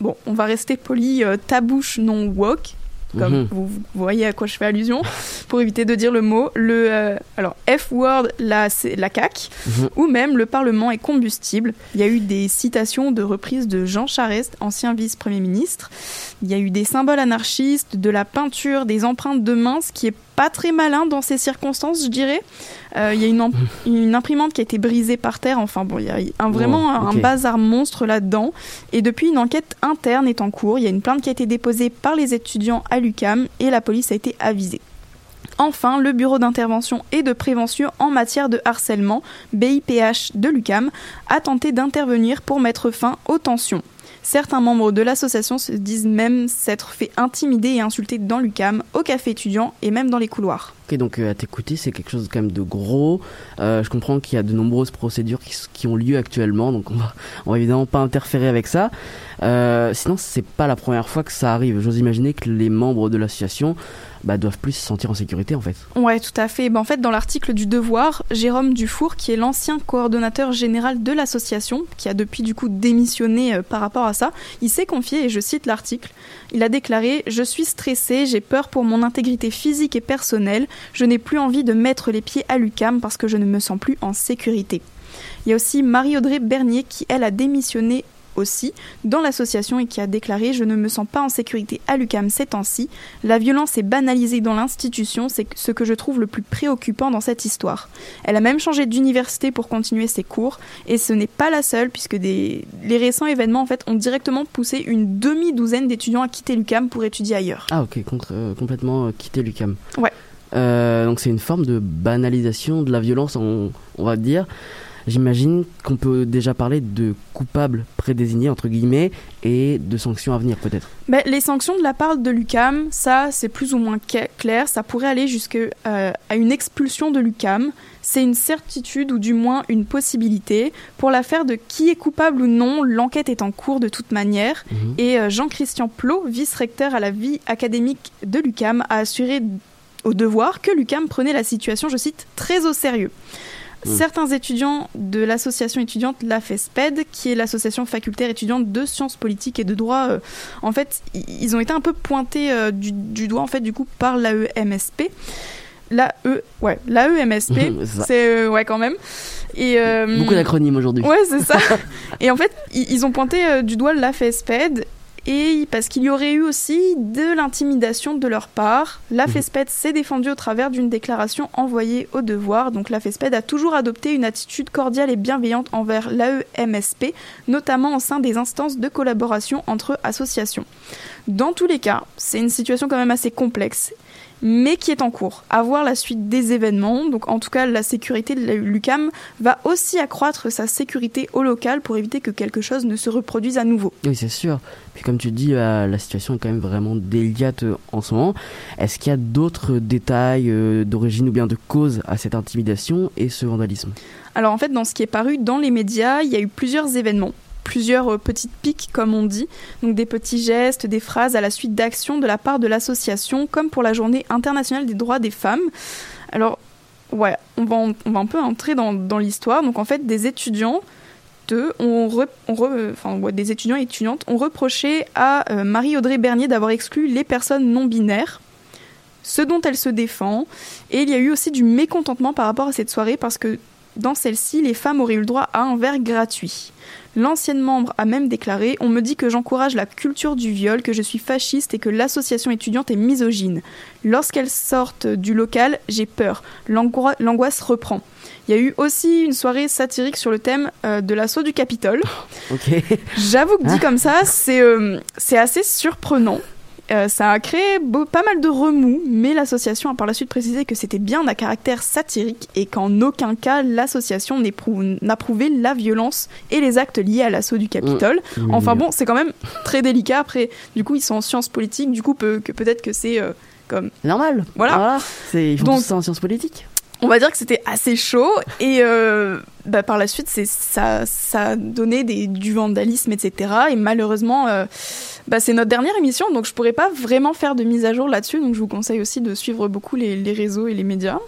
bon, on va rester poli, euh, ta bouche non woke. Comme Mhm. vous, voyez à quoi je fais allusion, pour éviter de dire le mot. Le euh, alors F-word, c'est la CAQ, Mhm. ou même le Parlement est combustible. Il y a eu des citations de reprises de Jean Charest, ancien vice-premier ministre. Il y a eu des symboles anarchistes, de la peinture, des empreintes de main, ce qui est pas très malin dans ces circonstances, je dirais. Euh, il y a une, imprimante qui a été brisée par terre. Enfin bon, il y a un, vraiment Wow, un bazar monstre là-dedans. Et depuis, une enquête interne est en cours. Il y a une plainte qui a été déposée par les étudiants à l'UCAM et la police a été avisée. Enfin, le Bureau d'intervention et de prévention en matière de harcèlement, BIPH de l'UCAM, a tenté d'intervenir pour mettre fin aux tensions. Certains membres de l'association se disent même s'être fait intimider et insulter dans l'UCAM, au café étudiant et même dans les couloirs. Ok, donc euh, à t'écouter, c'est quelque chose quand même de gros. Euh, je comprends qu'il y a de nombreuses procédures qui, ont lieu actuellement, donc on va, va évidemment pas interférer avec ça. Euh, sinon, c'est pas la première fois que ça arrive. J'ose imaginer que les membres de l'association bah, doivent plus se sentir en sécurité en fait. Ouais, tout à fait. Ben, en fait, dans l'article du Devoir, Jérôme Dufour, qui est l'ancien coordonnateur général de l'association, qui a depuis du coup démissionné euh, par rapport à ça, il s'est confié, et je cite l'article, il a déclaré Je suis stressé, j'ai peur pour mon intégrité physique et personnelle, je n'ai plus envie de mettre les pieds à l'UCAM parce que je ne me sens plus en sécurité. Il y a aussi Marie-Audrey Bernier qui, elle, a démissionné aussi dans l'association et qui a déclaré Je ne me sens pas en sécurité à l'UCAM ces temps-ci. La violence est banalisée dans l'institution, c'est ce que je trouve le plus préoccupant dans cette histoire. Elle a même changé d'université pour continuer ses cours et ce n'est pas la seule puisque des... les récents événements en fait ont directement poussé une demi-douzaine d'étudiants à quitter l'UCAM pour étudier ailleurs. Ah ok, contre, euh, complètement euh, quitter l'UCAM. Ouais. Euh, donc c'est une forme de banalisation de la violence, on, on va dire. J'imagine qu'on peut déjà parler de coupables prédésignés, entre guillemets, et de sanctions à venir peut-être. Ben, les sanctions de la part de l'UCAM, ça c'est plus ou moins clair, ça pourrait aller jusqu'à une expulsion de l'UCAM. C'est une certitude ou du moins une possibilité. Pour l'affaire de qui est coupable ou non, l'enquête est en cours de toute manière. Mhm. Et euh, Jean-Christian Plot, vice-recteur à la vie académique de l'UCAM, a assuré au devoir que l'UCAM prenait la situation, je cite, très au sérieux. Certains étudiants de l'association étudiante La FESPED, qui est l'association facultaire étudiante de sciences politiques et de droit, euh, en fait, ils ont été un peu pointés euh, du, du doigt, en fait, du coup, par l'AEMSP. L'AE, ouais, l'AEMSP, C'est euh, ouais, quand même. Et, Beaucoup d'acronymes aujourd'hui. Ouais, c'est ça. et en fait, ils ont pointé du doigt la FESPED et parce qu'il y aurait eu aussi de l'intimidation de leur part. La Mhm. FESPED s'est défendue au travers d'une déclaration envoyée au devoir. Donc la FESPED a toujours adopté une attitude cordiale et bienveillante envers l'AEMSP, notamment au sein des instances de collaboration entre associations. Dans tous les cas, c'est une situation quand même assez complexe mais qui est en cours. À voir la suite des événements. Donc, en tout cas, la sécurité de l'UCAM va aussi accroître sa sécurité au local pour éviter que quelque chose ne se reproduise à nouveau. Oui, c'est sûr. Puis comme tu dis, euh, la situation est quand même vraiment délicate euh, en ce moment. Est-ce qu'il y a d'autres détails euh, d'origine ou bien de cause à cette intimidation et ce vandalisme? Alors, en fait, dans ce qui est paru dans les médias, il y a eu plusieurs événements. Plusieurs euh, petites piques, comme on dit, donc des petits gestes, des phrases à la suite d'actions de la part de l'association, comme pour la Journée internationale des droits des femmes. Alors, ouais, on va, on va un peu entrer dans, dans l'histoire. Donc, en fait, des étudiants re- re- enfin, des étudiants et étudiantes ont reproché à euh, Marie-Audrey Bernier d'avoir exclu les personnes non binaires, ce dont elle se défend. Et il y a eu aussi du mécontentement par rapport à cette soirée parce que dans celle-ci, les femmes auraient eu le droit à un verre gratuit. L'ancienne membre a même déclaré On me dit que j'encourage la culture du viol, que je suis fasciste et que l'association étudiante est misogyne. Lorsqu'elles sortent du local, j'ai peur. L'angoi- L'angoisse reprend. Il y a eu aussi une soirée satirique sur le thème euh, de l'assaut du Capitole. J'avoue que dit comme ça, c'est euh, c'est assez surprenant. Euh, ça a créé beau- pas mal de remous, mais l'association a par la suite précisé que c'était bien à caractère satirique et qu'en aucun cas l'association n'approuvait la violence et les actes liés à l'assaut du Capitole. Mmh. Enfin bon, c'est quand même très délicat. Après, du coup, ils sont en sciences politiques, du coup, que peut-être que c'est euh, comme. Normal. Voilà. C'est, ils font Donc- tout ça en sciences politiques. On va dire que c'était assez chaud et euh, bah, par la suite, ça, ça a donné des, du vandalisme, etc. Et malheureusement, euh, bah, c'est notre dernière émission, donc je pourrais pas vraiment faire de mise à jour là-dessus. Donc je vous conseille aussi de suivre beaucoup les, les réseaux et les médias.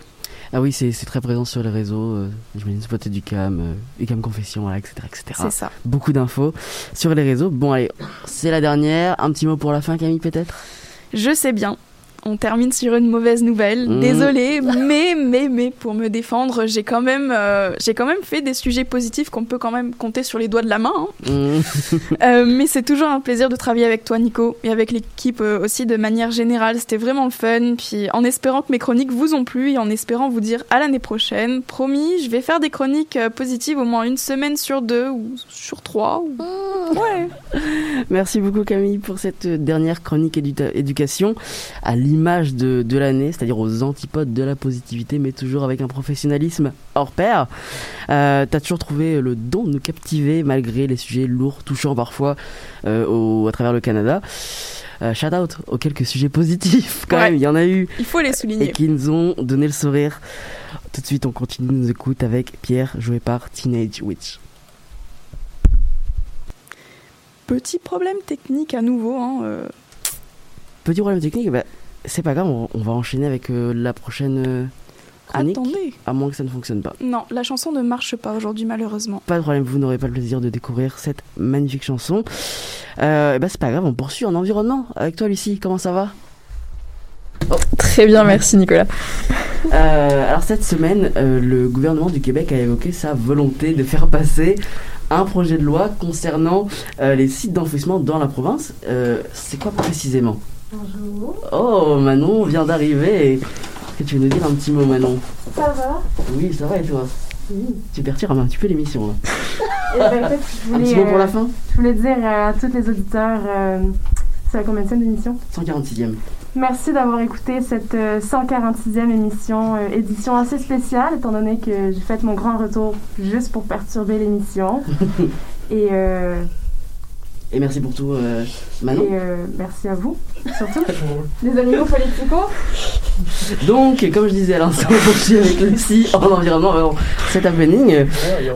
Ah oui, c'est, très présent sur les réseaux. Euh, j'imagine Spot du Cam, euh, Ucam Confession, voilà, etc., etc. C'est ça. Beaucoup d'infos sur les réseaux. Bon, allez, c'est la dernière. Un petit mot pour la fin, Camille, peut-être? Je sais bien. On termine sur une mauvaise nouvelle. Mmh. Désolée, mais mais mais pour me défendre, j'ai quand même euh, j'ai quand même fait des sujets positifs qu'on peut quand même compter sur les doigts de la main. hein. Mmh. Euh, mais c'est toujours un plaisir de travailler avec toi, Nico, et avec l'équipe euh, aussi de manière générale. C'était vraiment le fun. Puis en espérant que mes chroniques vous ont plu et en espérant vous dire à l'année prochaine. Promis, je vais faire des chroniques euh, positives au moins une semaine sur deux ou sur trois. ou- Ouais. Merci beaucoup, Camille, pour cette dernière chronique éducation à l'image de, de l'année, c'est-à-dire aux antipodes de la positivité, mais toujours avec un professionnalisme hors pair. Euh, T'as toujours trouvé le don de nous captiver malgré les sujets lourds, touchants parfois euh, au, à travers le Canada. Euh, shout out aux quelques sujets positifs quand Ouais. même, il y en a eu Il faut les et souligner. qui nous ont donné le sourire. Tout de suite, on continue, on nous écoute avec Pierre, joué par Teenage Witch. Petit problème technique à nouveau. Hein, euh, Petit problème technique, bah, c'est pas grave, on, on va enchaîner avec euh, la prochaine euh, chronique, Attendez. à moins que ça ne fonctionne pas. Non, la chanson ne marche pas aujourd'hui malheureusement. Pas de problème, vous n'aurez pas le plaisir de découvrir cette magnifique chanson. Euh, bah, c'est pas grave, on poursuit en environnement avec toi, Lucie. Comment ça va? Très bien, merci Nicolas. Euh, Alors cette semaine, euh, le gouvernement du Québec a évoqué sa volonté de faire passer un projet de loi concernant euh, les sites d'enfouissement dans la province. Euh, c'est quoi précisément? Bonjour, Oh, Manon vient d'arriver. Est-ce que tu veux nous dire un petit mot, Manon? Ça va? Oui, ça va et toi? Tu perturbes un petit peu l'émission. là. Eh ben, Un petit mot pour la euh, fin? je voulais dire à tous les auditeurs, euh, c'est la combien d'émission 146e. Merci d'avoir écouté cette euh, 146e émission, euh, édition assez spéciale, étant donné que j'ai fait mon grand retour juste pour perturber l'émission. et euh, Et merci pour tout, euh, Manon. et euh, merci à vous, surtout. les animaux politicaux. Donc, comme je disais à l'instant, on poursuit avec Lucie en environnement. Cet happening.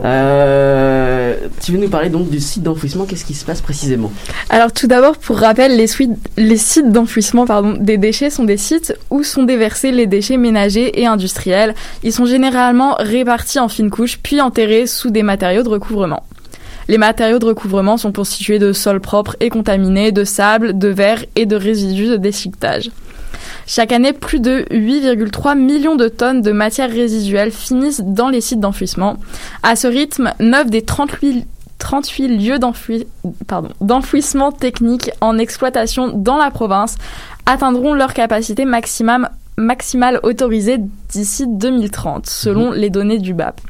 Euh, tu veux nous parler donc du site d'enfouissement Qu'est-ce qui se passe précisément? Alors tout d'abord, pour rappel, les, suites- les sites d'enfouissement pardon, des déchets sont des sites où sont déversés les déchets ménagers et industriels. Ils sont généralement répartis en fines couches puis enterrés sous des matériaux de recouvrement. Les matériaux de recouvrement sont constitués de sols propres et contaminés, de sable, de verre et de résidus de déchiquetage. Chaque année, plus de 8,3 millions de tonnes de matières résiduelles finissent dans les sites d'enfouissement. À ce rythme, 9 des 38 38 lieux d'enfouissement technique en exploitation dans la province atteindront leur capacité maximum, maximale autorisée d'ici 2030, selon les données du BAP.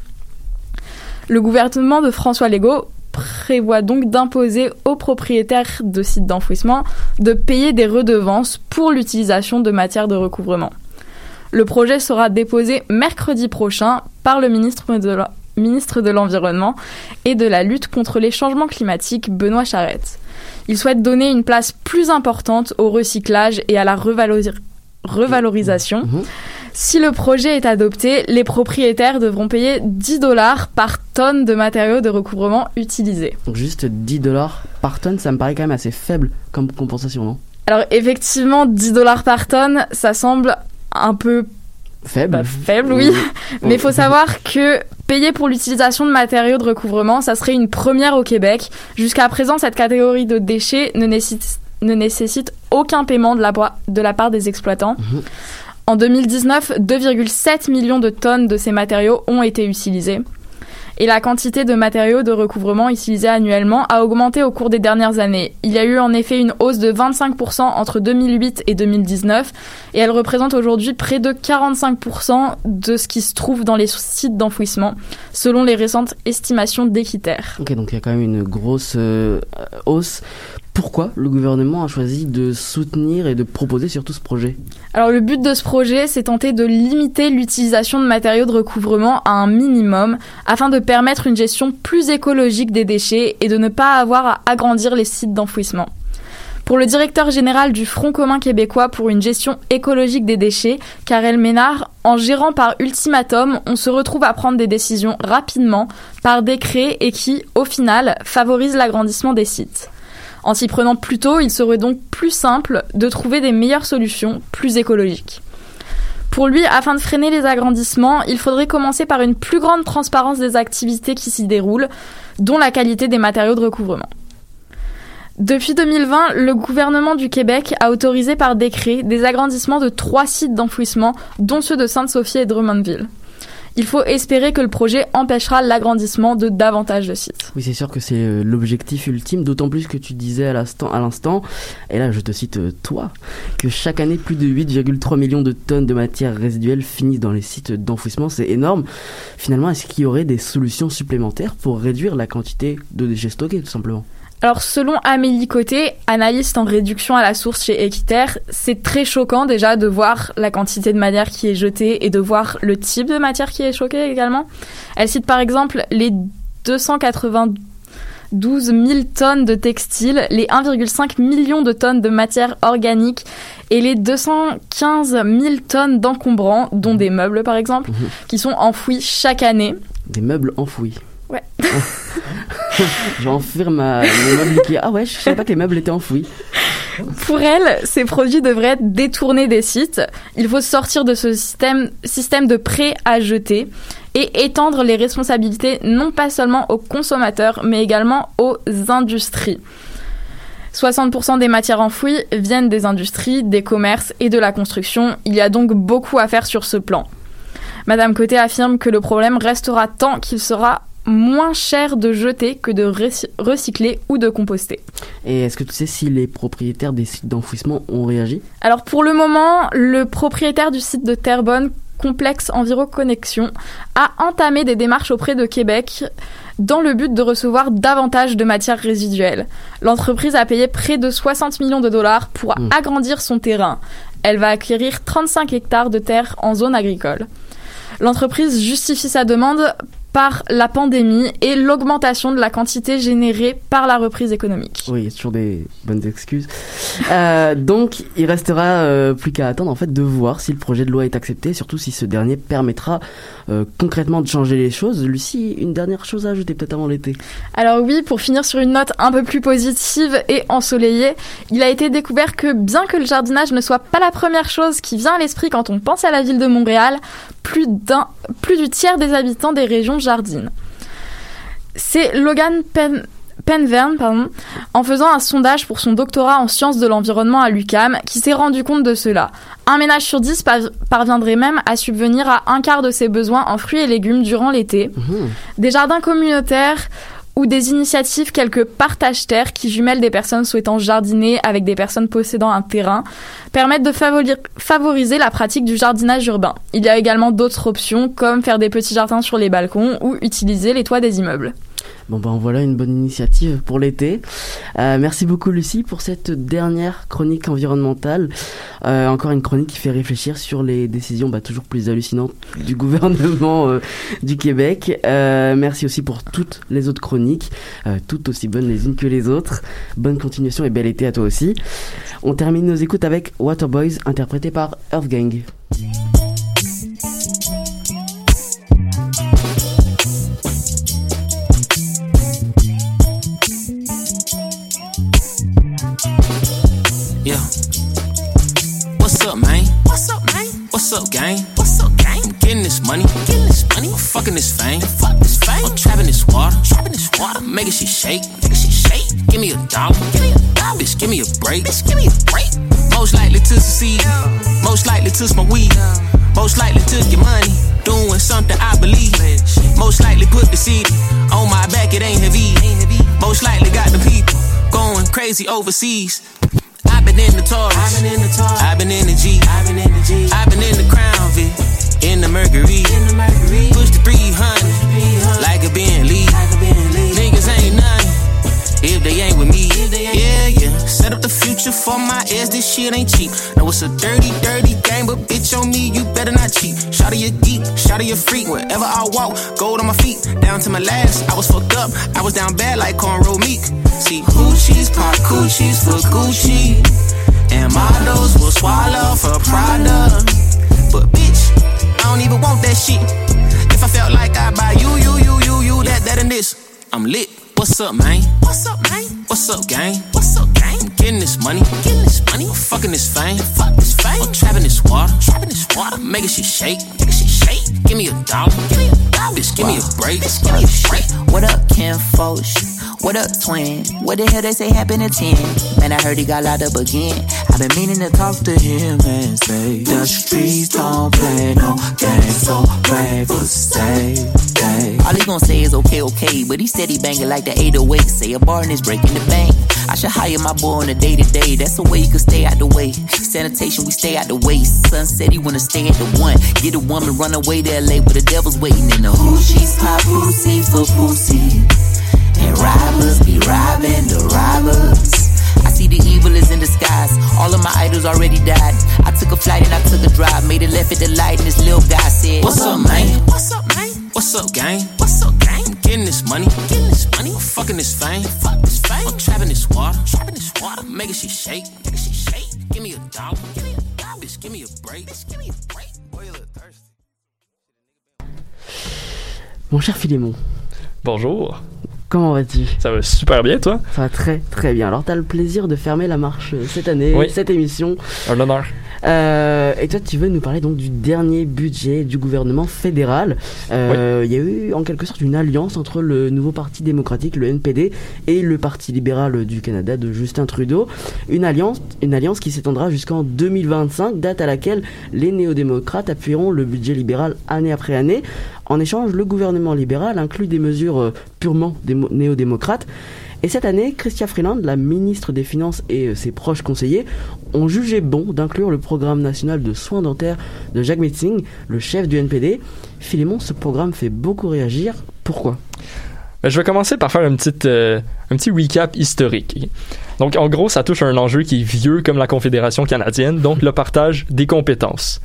Le gouvernement de François Legault prévoit donc d'imposer aux propriétaires de sites d'enfouissement de payer des redevances pour l'utilisation de matières de recouvrement. Le projet sera déposé mercredi prochain par le ministre de l'Environnement et de la lutte contre les changements climatiques, Benoît Charette. Il souhaite donner une place plus importante au recyclage et à la revalori- revalorisation. Mhm. Si le projet est adopté, les propriétaires devront payer 10 dollars par tonne de matériaux de recouvrement utilisés. Donc, juste 10 dollars par tonne, ça me paraît quand même assez faible comme compensation, non? Alors effectivement, 10 dollars par tonne, ça semble un peu Faible Bah, faible, oui. Mais il faut savoir que payer pour l'utilisation de matériaux de recouvrement, ça serait une première au Québec. Jusqu'à présent, cette catégorie de déchets ne nécessite, ne nécessite aucun paiement de la, de la part des exploitants. Mhm. En 2019, 2,7 millions de tonnes de ces matériaux ont été utilisés. Et la quantité de matériaux de recouvrement utilisés annuellement a augmenté au cours des dernières années. Il y a eu en effet une hausse de 25% entre 2008 et 2019 et elle représente aujourd'hui près de 45% de ce qui se trouve dans les sites d'enfouissement, selon les récentes estimations d'Équiterre. Ok, donc il y a quand même une grosse euh, hausse. Pourquoi le gouvernement a choisi de soutenir et de proposer surtout ce projet Alors le but de ce projet, c'est tenter de limiter l'utilisation de matériaux de recouvrement à un minimum afin de permettre une gestion plus écologique des déchets et de ne pas avoir à agrandir les sites d'enfouissement. Pour le directeur général du Front commun québécois pour une gestion écologique des déchets, Karel Ménard, en gérant par ultimatum, on se retrouve à prendre des décisions rapidement, par décret et qui, au final, favorisent l'agrandissement des sites. En s'y prenant plus tôt, il serait donc plus simple de trouver des meilleures solutions, plus écologiques. Pour lui, afin de freiner les agrandissements, il faudrait commencer par une plus grande transparence des activités qui s'y déroulent, dont la qualité des matériaux de recouvrement. Depuis 2020, le gouvernement du Québec a autorisé par décret des agrandissements de trois sites d'enfouissement, dont ceux de Sainte-Sophie et Drummondville. Il faut espérer que le projet empêchera l'agrandissement de davantage de sites. Oui, c'est sûr que c'est euh, l'objectif ultime, d'autant plus que tu disais à l'instant, et là je te cite euh, toi, que chaque année plus de 8,3 millions de tonnes de matières résiduelles finissent dans les sites d'enfouissement, c'est énorme. Finalement, est-ce qu'il y aurait des solutions supplémentaires pour réduire la quantité de déchets stockés, tout simplement? Alors selon Amélie Côté, analyste en réduction à la source chez Equiterre, c'est très choquant déjà de voir la quantité de matière qui est jetée et de voir le type de matière qui est choquée également. Elle cite par exemple les 292 000 tonnes de textiles, les 1,5 million de tonnes de matière organique et les 215 000 tonnes d'encombrants, dont des meubles par exemple, qui sont enfouis chaque année. Des meubles enfouis. Ouais. Je vais enfuir ma, mon meuble Ikea. Ah ouais, je savais pas que les meubles étaient enfouis. Pour elle, ces produits devraient être détournés des sites. Il faut sortir de ce système, système de prêt à jeter et étendre les responsabilités non pas seulement aux consommateurs, mais également aux industries. 60% des matières enfouies viennent des industries, des commerces et de la construction. Il y a donc beaucoup à faire sur ce plan. Madame Côté affirme que le problème restera tant qu'il sera moins cher de jeter que de recy- recycler ou de composter. Et est-ce que tu sais si les propriétaires des sites d'enfouissement ont réagi? Alors pour le moment, le propriétaire du site de Terrebonne, Complexe Enviro Connexion, a entamé des démarches auprès de Québec dans le but de recevoir davantage de matières résiduelles. L'entreprise a payé près de 60 millions de dollars pour Mm. agrandir son terrain. Elle va acquérir 35 hectares de terre en zone agricole. L'entreprise justifie sa demande par la pandémie et l'augmentation de la quantité générée par la reprise économique. Oui, il y a toujours des bonnes excuses. Euh, donc, il restera euh, plus qu'à attendre en fait de voir si le projet de loi est accepté, et surtout si ce dernier permettra euh, concrètement de changer les choses. Lucie, une dernière chose à ajouter peut-être avant l'été? Alors oui, pour finir sur une note un peu plus positive et ensoleillée, il a été découvert que bien que le jardinage ne soit pas la première chose qui vient à l'esprit quand on pense à la ville de Montréal, plus, d'un, plus du tiers des habitants des régions jardinent. C'est Logan Pen, Penverne, pardon, en faisant un sondage pour son doctorat en sciences de l'environnement à l'UCAM, qui s'est rendu compte de cela. Un ménage sur dix par- parviendrait même à subvenir à un quart de ses besoins en fruits et légumes durant l'été. Des jardins communautaires ou des initiatives quelques partage terre qui jumellent des personnes souhaitant jardiner avec des personnes possédant un terrain permettent de favori- favoriser la pratique du jardinage urbain. Il y a également d'autres options comme faire des petits jardins sur les balcons ou utiliser les toits des immeubles. Bon ben voilà une bonne initiative pour l'été. Euh, merci beaucoup Lucie pour cette dernière chronique environnementale. Euh, encore une chronique qui fait réfléchir sur les décisions bah, toujours plus hallucinantes du gouvernement euh, du Québec. Merci aussi pour toutes les autres chroniques, toutes aussi bonnes les unes que les autres. Bonne continuation et bel été à toi aussi. On termine nos écoutes avec Waterboys interprété par Earth Gang. Fucking this fame. Fuck this fame. I'm trapping this water. Trapping this water. Making shit shake. Making shit shake. Give me a dollar. Give me a dollar. Bitch, give me a break. Bitch, give me a break. Most likely to succeed. Most likely to smoke weed. Most likely to get money. Doing something I believe. Most likely put the seed on my back. It ain't heavy. Most likely got the people going crazy overseas. I've been in the Taurus. I've been in the Taurus. I've been in the G. I've been in the G. I've been in the Crown Vic. In the Mercury. In the Mercury. Push the 300. Like a Bentley. Like a Bentley. Niggas ain't nothing If they ain't with me. Yeah, yeah. Set up the future for my ass. This shit ain't cheap. Know it's a dirty, dirty game, but bitch on me, you better not cheat. Shout of your geek, shout of your freak. Wherever I walk, gold on my feet. Down to my last, I was fucked up. I was down bad like cornrow meek. See, hoochies pop coochies for Gucci. And models will swallow for Prada. But don't even want that shit. If I felt like I buy you, you, you, you, you, that, that, and this, I'm lit. What's up, man? What's up, man? What's up, gang? What's up, gang? I'm getting this money. Getting this money. I'm fucking this fame. Fuck this fame. I'm trapping this water. Trapping this water. Making shit shake. Making shit shake. Give me a dollar. Give me a dollar. Bitch, give me a break. Bitch, give me a break. What up, Ken Foch? What up, twin? What the hell they say happened to 10? Man, I heard he got locked up again. I've been meaning to talk to him and say, The streets don't play no games, so brave for stay. stay. All he gonna say is okay, okay, but he said he banging like the 808. Say a bar and it's breaking the bank. I should hire my boy on a day to day. That's the way you can stay out the way. Sanitation, we stay out the way. Son said he wanna stay at the one. Get a woman, run away to LA where the devil's waiting in the hoochies pop pussy for pussy. And robbers be robbing the robbers. I see the evil is in disguise. All of my idols already died. I took a flight and I took a drive. Made it left at the light and this little guy said, What's up, man? What's up, man? What's up, gang? What's up, gang? I'm getting this money. I'm getting this money. I'm fucking this fame. Fuck this fame. I'm trapping this water. I'm trapping this water. I'm making shit shake. Making shit shake. Give me a dollar. Give me a dollar. Bitch, give me a break. Bitch, give me a break. Boy, you look thirsty. Mon cher Philémon. Bonjour. Comment vas-tu? Ça va super bien, toi? Ça va très très bien. Alors, t'as le plaisir de fermer la marche euh, cette année, Oui. cette émission. Un honneur. Euh, et toi, tu veux nous parler donc du dernier budget du gouvernement fédéral. Euh, Il y a eu en quelque sorte une alliance entre le nouveau parti démocratique, le NPD, et le Parti libéral du Canada de Justin Trudeau. Une alliance, une alliance qui s'étendra jusqu'en 2025, date à laquelle les néo-démocrates appuieront le budget libéral année après année. En échange, le gouvernement libéral inclut des mesures euh, purement démo- néo-démocrates. Et cette année, Chrystia Freeland, la ministre des Finances et euh, ses proches conseillers, ont jugé bon d'inclure le programme national de soins dentaires de Jacques Metzing, le chef du NPD. Philémon, ce programme fait beaucoup réagir. Pourquoi? Ben, je vais commencer par faire une petite, euh, un petit recap historique. Donc, en gros, ça touche à un enjeu qui est vieux comme la Confédération canadienne, donc le partage des compétences.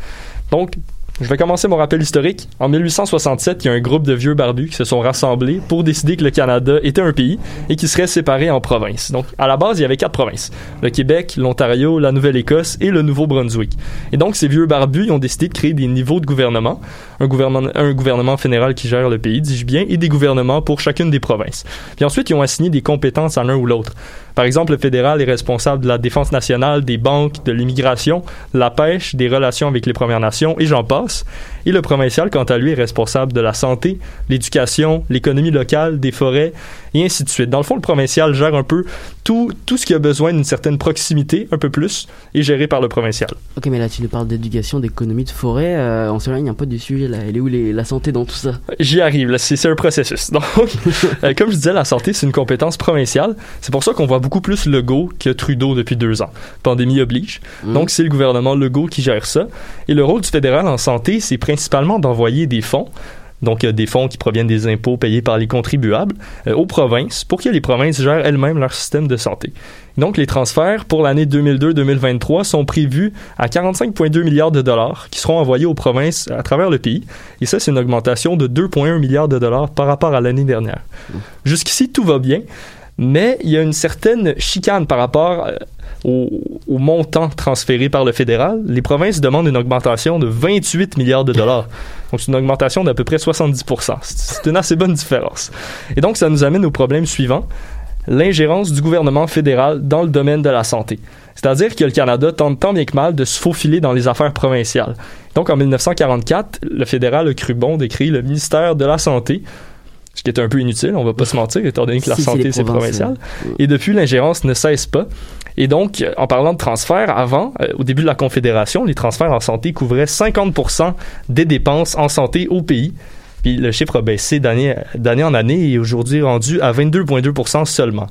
Donc, je vais commencer mon rappel historique. En 1867, il y a un groupe de vieux barbus qui se sont rassemblés pour décider que le Canada était un pays et qui serait séparé en provinces. Donc, à la base, il y avait quatre provinces. Le Québec, l'Ontario, la Nouvelle-Écosse et le Nouveau-Brunswick. Et donc, ces vieux barbus ils ont décidé de créer des niveaux de gouvernement. Un gouvernement, un gouvernement fédéral qui gère le pays, dis-je bien, et des gouvernements pour chacune des provinces. Puis ensuite, ils ont assigné des compétences à l'un ou l'autre. Par exemple, le fédéral est responsable de la défense nationale, des banques, de l'immigration, de la pêche, des relations avec les Premières Nations, et j'en passe. Et le provincial, quant à lui, est responsable de la santé, l'éducation, l'économie locale, des forêts, et ainsi de suite. Dans le fond, le provincial gère un peu tout, tout ce qui a besoin d'une certaine proximité, un peu plus, est géré par le provincial. Ok, mais là, tu nous parles d'éducation, d'économie de forêt. euh, on s'éloigne un peu du sujet, là. Elle est où les- la santé dans tout ça? J'y arrive, c'est un processus. Donc, euh, comme je disais, la santé, c'est une compétence provinciale. C'est pour ça qu'on voit beaucoup plus Legault que Trudeau depuis deux ans. Pandémie oblige. Donc, c'est le gouvernement Legault qui gère ça. Et le rôle du fédéral en santé, c'est principalement d'envoyer des fonds. Donc, euh, des fonds qui proviennent des impôts payés par les contribuables euh, aux provinces pour que les provinces gèrent elles-mêmes leur système de santé. Donc, les transferts pour l'année 2002-2023 sont prévus à 45,2 milliards de dollars qui seront envoyés aux provinces à travers le pays. Et ça, c'est une augmentation de 2,1 milliards de dollars par rapport à l'année dernière. Jusqu'ici, tout va bien, mais il y a une certaine chicane par rapport euh, au, montant transféré par le fédéral. Les provinces demandent une augmentation de 28 milliards de dollars. Donc, c'est une augmentation d'à peu près 70 C'est une assez bonne différence. Et donc, ça nous amène au problème suivant l'ingérence du gouvernement fédéral dans le domaine de la santé. C'est-à-dire que le Canada tente tant bien que mal de se faufiler dans les affaires provinciales. Donc en 1944, le fédéral a cru bon créer le ministère de la Santé, ce qui est un peu inutile, on va pas se mentir, étant donné que la Si, santé c'est provincial. Et depuis, l'ingérence ne cesse pas. Et donc, euh, en parlant de transferts, avant, euh, au début de la Confédération, les transferts en santé couvraient 50% des dépenses en santé au pays. Puis le chiffre a baissé d'année en année et aujourd'hui rendu à 22,2% seulement.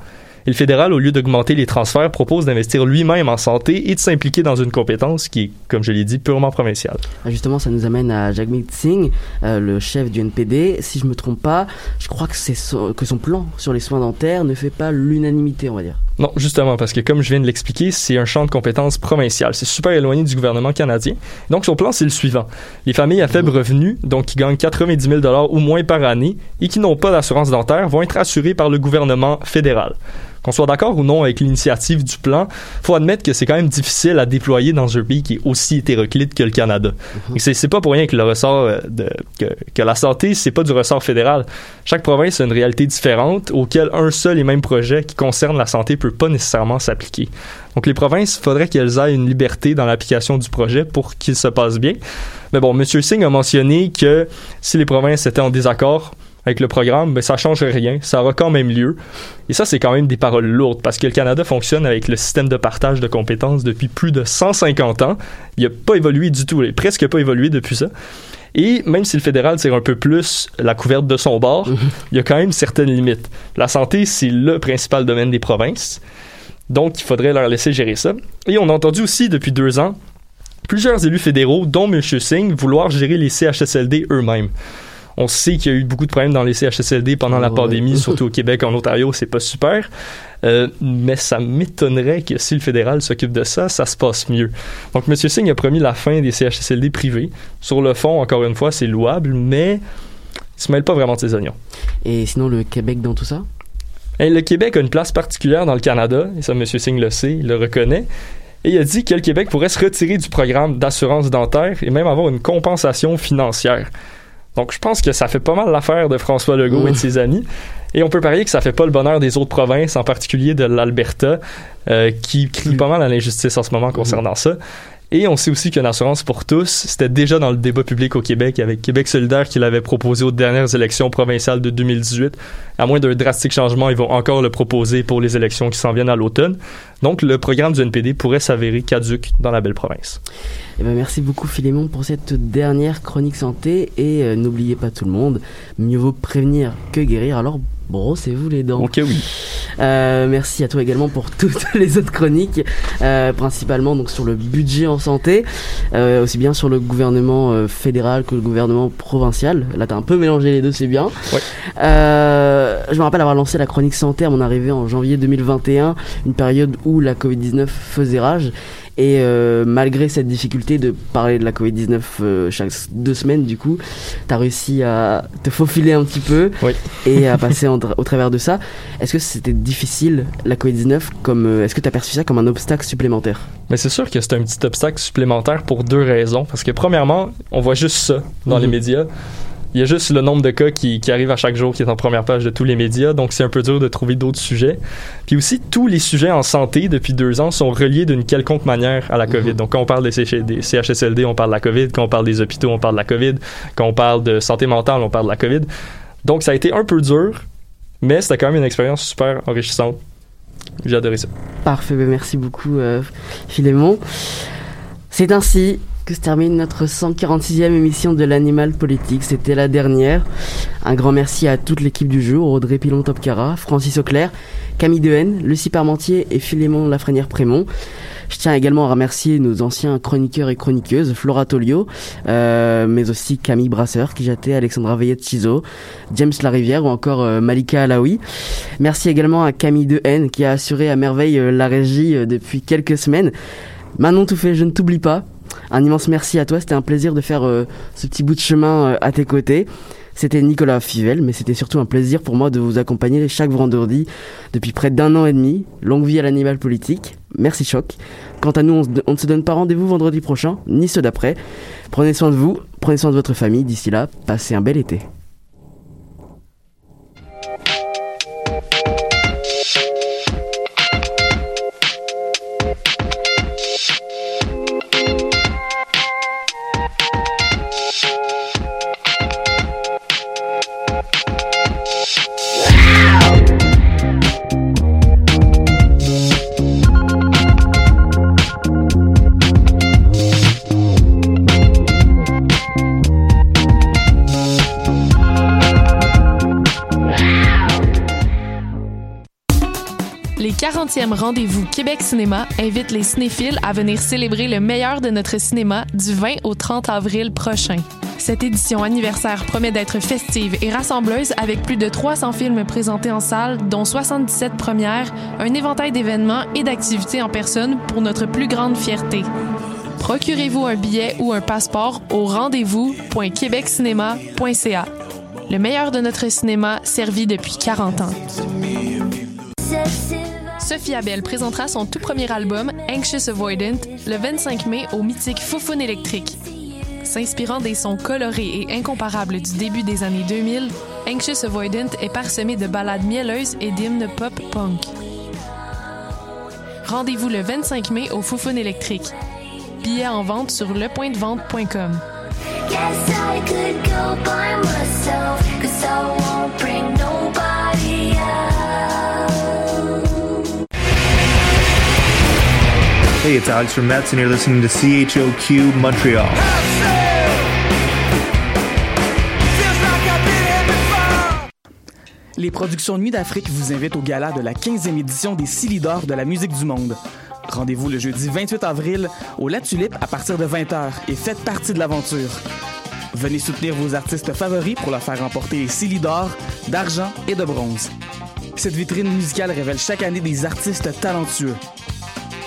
Et le fédéral, au lieu d'augmenter les transferts, propose d'investir lui-même en santé et de s'impliquer dans une compétence qui est, comme je l'ai dit, purement provinciale. Ah, Justement, ça nous amène à Jagmeet Singh, euh, le chef du NPD. Si je me trompe pas, je crois que, que son plan sur les soins dentaires ne fait pas l'unanimité, on va dire. Non, justement, parce que comme je viens de l'expliquer, c'est un champ de compétences provincial. C'est super éloigné du gouvernement canadien. Donc, son plan, c'est le suivant. Les familles à faible revenu, donc qui gagnent 90 000 ou moins par année et qui n'ont pas d'assurance dentaire, vont être assurées par le gouvernement fédéral. Qu'on soit d'accord ou non avec l'initiative du plan, faut admettre que c'est quand même difficile à déployer dans un pays qui est aussi hétéroclite que le Canada. Et c'est c'est pas pour rien que le ressort euh, de que, que la santé, c'est pas du ressort fédéral. Chaque province a une réalité différente auquel un seul et même projet qui concerne la santé peut pas nécessairement s'appliquer. Donc les provinces, faudrait qu'elles aient une liberté dans l'application du projet pour qu'il se passe bien. Mais bon, M. Singh a mentionné que si les provinces étaient en désaccord avec le programme, ben ça change rien, ça aura quand même lieu. Et ça, c'est quand même des paroles lourdes parce que le Canada fonctionne avec le système de partage de compétences depuis plus de 150 ans. Il n'a pas évolué du tout, il a presque pas évolué depuis ça. Et même si le fédéral tire un peu plus la couverte de son bord, il y a quand même certaines limites. La santé, c'est le principal domaine des provinces. Donc, il faudrait leur laisser gérer ça. Et on a entendu aussi depuis deux ans plusieurs élus fédéraux, dont M. Singh, vouloir gérer les CHSLD eux-mêmes. On sait qu'il y a eu beaucoup de problèmes dans les CHSLD pendant la Ouais. pandémie, surtout au Québec, en Ontario, c'est pas super. Euh, mais ça m'étonnerait que si le fédéral s'occupe de ça, ça se passe mieux. Donc, M. Singh a promis la fin des CHSLD privés. Sur le fond, encore une fois, c'est louable, mais il se mêle pas vraiment de ses oignons. Et sinon, le Québec dans tout ça? Et le Québec a une place particulière dans le Canada, et ça, M. Singh le sait, il le reconnaît. Et il a dit que le Québec pourrait se retirer du programme d'assurance dentaire et même avoir une compensation financière. Donc, je pense que ça fait pas mal l'affaire de François Legault et de ses amis. Et on peut parier que ça fait pas le bonheur des autres provinces, en particulier de l'Alberta, euh, qui crie pas mal à l'injustice en ce moment concernant ça. Et on sait aussi qu'une assurance pour tous, c'était déjà dans le débat public au Québec avec Québec solidaire qui l'avait proposé aux dernières élections provinciales de 2018. À moins d'un drastique changement, ils vont encore le proposer pour les élections qui s'en viennent à l'automne. Donc le programme du NPD pourrait s'avérer caduque dans la belle province. Eh ben, merci beaucoup Philémon pour cette dernière chronique santé et euh, n'oubliez pas tout le monde, mieux vaut prévenir que guérir, alors brossez-vous les dents. Ok oui. Euh, merci à toi également pour toutes les autres chroniques, euh, principalement donc sur le budget en santé, euh, aussi bien sur le gouvernement euh, fédéral que le gouvernement provincial. Là t'as un peu mélangé les deux, c'est bien. Ouais. Euh, je me rappelle avoir lancé la chronique santé à mon arrivée en janvier 2021, une période où la Covid-19 faisait rage. Et euh, malgré cette difficulté de parler de la Covid-19 euh, chaque deux semaines, du coup, tu as réussi à te faufiler un petit peu Oui. et à passer en au travers de ça. Est-ce que c'était difficile, la Covid-19 comme, euh, Est-ce que tu as perçu ça comme un obstacle supplémentaire? Mais c'est sûr que c'est un petit obstacle supplémentaire pour deux raisons. Parce que premièrement, on voit juste ça dans Mhm. les médias. Il y a juste le nombre de cas qui, qui arrivent à chaque jour qui est en première page de tous les médias, donc c'est un peu dur de trouver d'autres sujets. Puis aussi, tous les sujets en santé depuis deux ans sont reliés d'une quelconque manière à la COVID. Donc quand on parle des, CH des CHSLD, on parle de la COVID. Quand on parle des hôpitaux, on parle de la COVID. Quand on parle de santé mentale, on parle de la COVID. Donc ça a été un peu dur, mais c'était quand même une expérience super enrichissante. J'ai adoré ça. Parfait, ben merci beaucoup euh, Philémon. C'est ainsi que se termine notre 146e émission de l'Animal Politique. C'était la dernière. Un grand merci à toute l'équipe du jour, Audrey Pilon-Topcara, Francis Auclair, Camille Dehaene, Lucie Parmentier et Philémon Lafrenière-Prémont. Je tiens également à remercier nos anciens chroniqueurs et chroniqueuses, Flora Tolio, euh, mais aussi Camille Brasseur, Kijaté, Alexandra Veillette-Chizo, James Larivière ou encore euh, Malika Alaoui. Merci également à Camille Dehaene qui a assuré à merveille euh, la régie depuis quelques semaines. Manon tout fait, je ne t'oublie pas. Un immense merci à toi, c'était un plaisir de faire euh, ce petit bout de chemin euh, à tes côtés. C'était Nicolas Fivel, mais c'était surtout un plaisir pour moi de vous accompagner chaque vendredi depuis près d'un an et demi. Longue vie à l'animal politique. Merci Choc. Quant à nous, on, ne se donne pas rendez-vous vendredi prochain, ni ceux d'après. Prenez soin de vous, prenez soin de votre famille. D'ici là, passez un bel été. 40e rendez-vous Québec Cinéma invitent les cinéphiles à venir célébrer le meilleur de notre cinéma du 20 au 30 avril prochain. Cette édition anniversaire promet d'être festive et rassembleuse avec plus de 300 films présentés en salle, dont 77 premières, un éventail d'événements et d'activités en personne pour notre plus grande fierté. Procurez-vous un billet ou un passeport au rendez-vous.québeccinéma.ca. Le meilleur de notre cinéma servi depuis 40 ans. Sophie Abel présentera son tout premier album, Anxious Avoidant, le 25 mai au mythique Foufoune électrique. S'inspirant des sons colorés et incomparables du début des années 2000, Anxious Avoidant est parsemé de ballades mielleuses et d'hymnes pop-punk. Rendez-vous le 25 mai au Foufoune électrique. Billets en vente sur lepointdevente.com. Hey, it's Alex from Mets, and you're listening to CHOQ Montreal. Les productions Nuit d'Afrique vous invitent au gala de la 15e édition des Six leaders de la musique du monde. Rendez-vous le jeudi 28 avril au La Tulipe à partir de 20h et faites partie de l'aventure. Venez soutenir vos artistes favoris pour leur faire remporter les Silly d'or, d'argent et de bronze. Cette vitrine musicale révèle chaque année des artistes talentueux.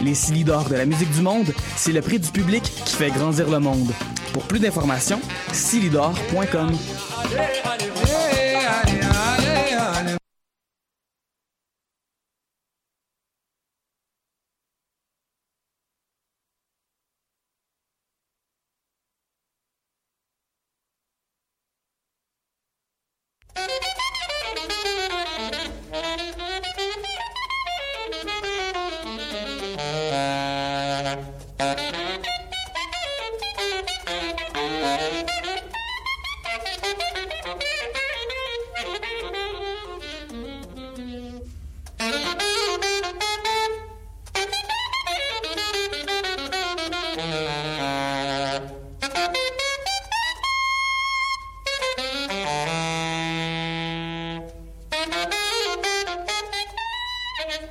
Les Silly d'or de la musique du monde, c'est le prix du public qui fait grandir le monde. Pour plus d'informations, silidor.com.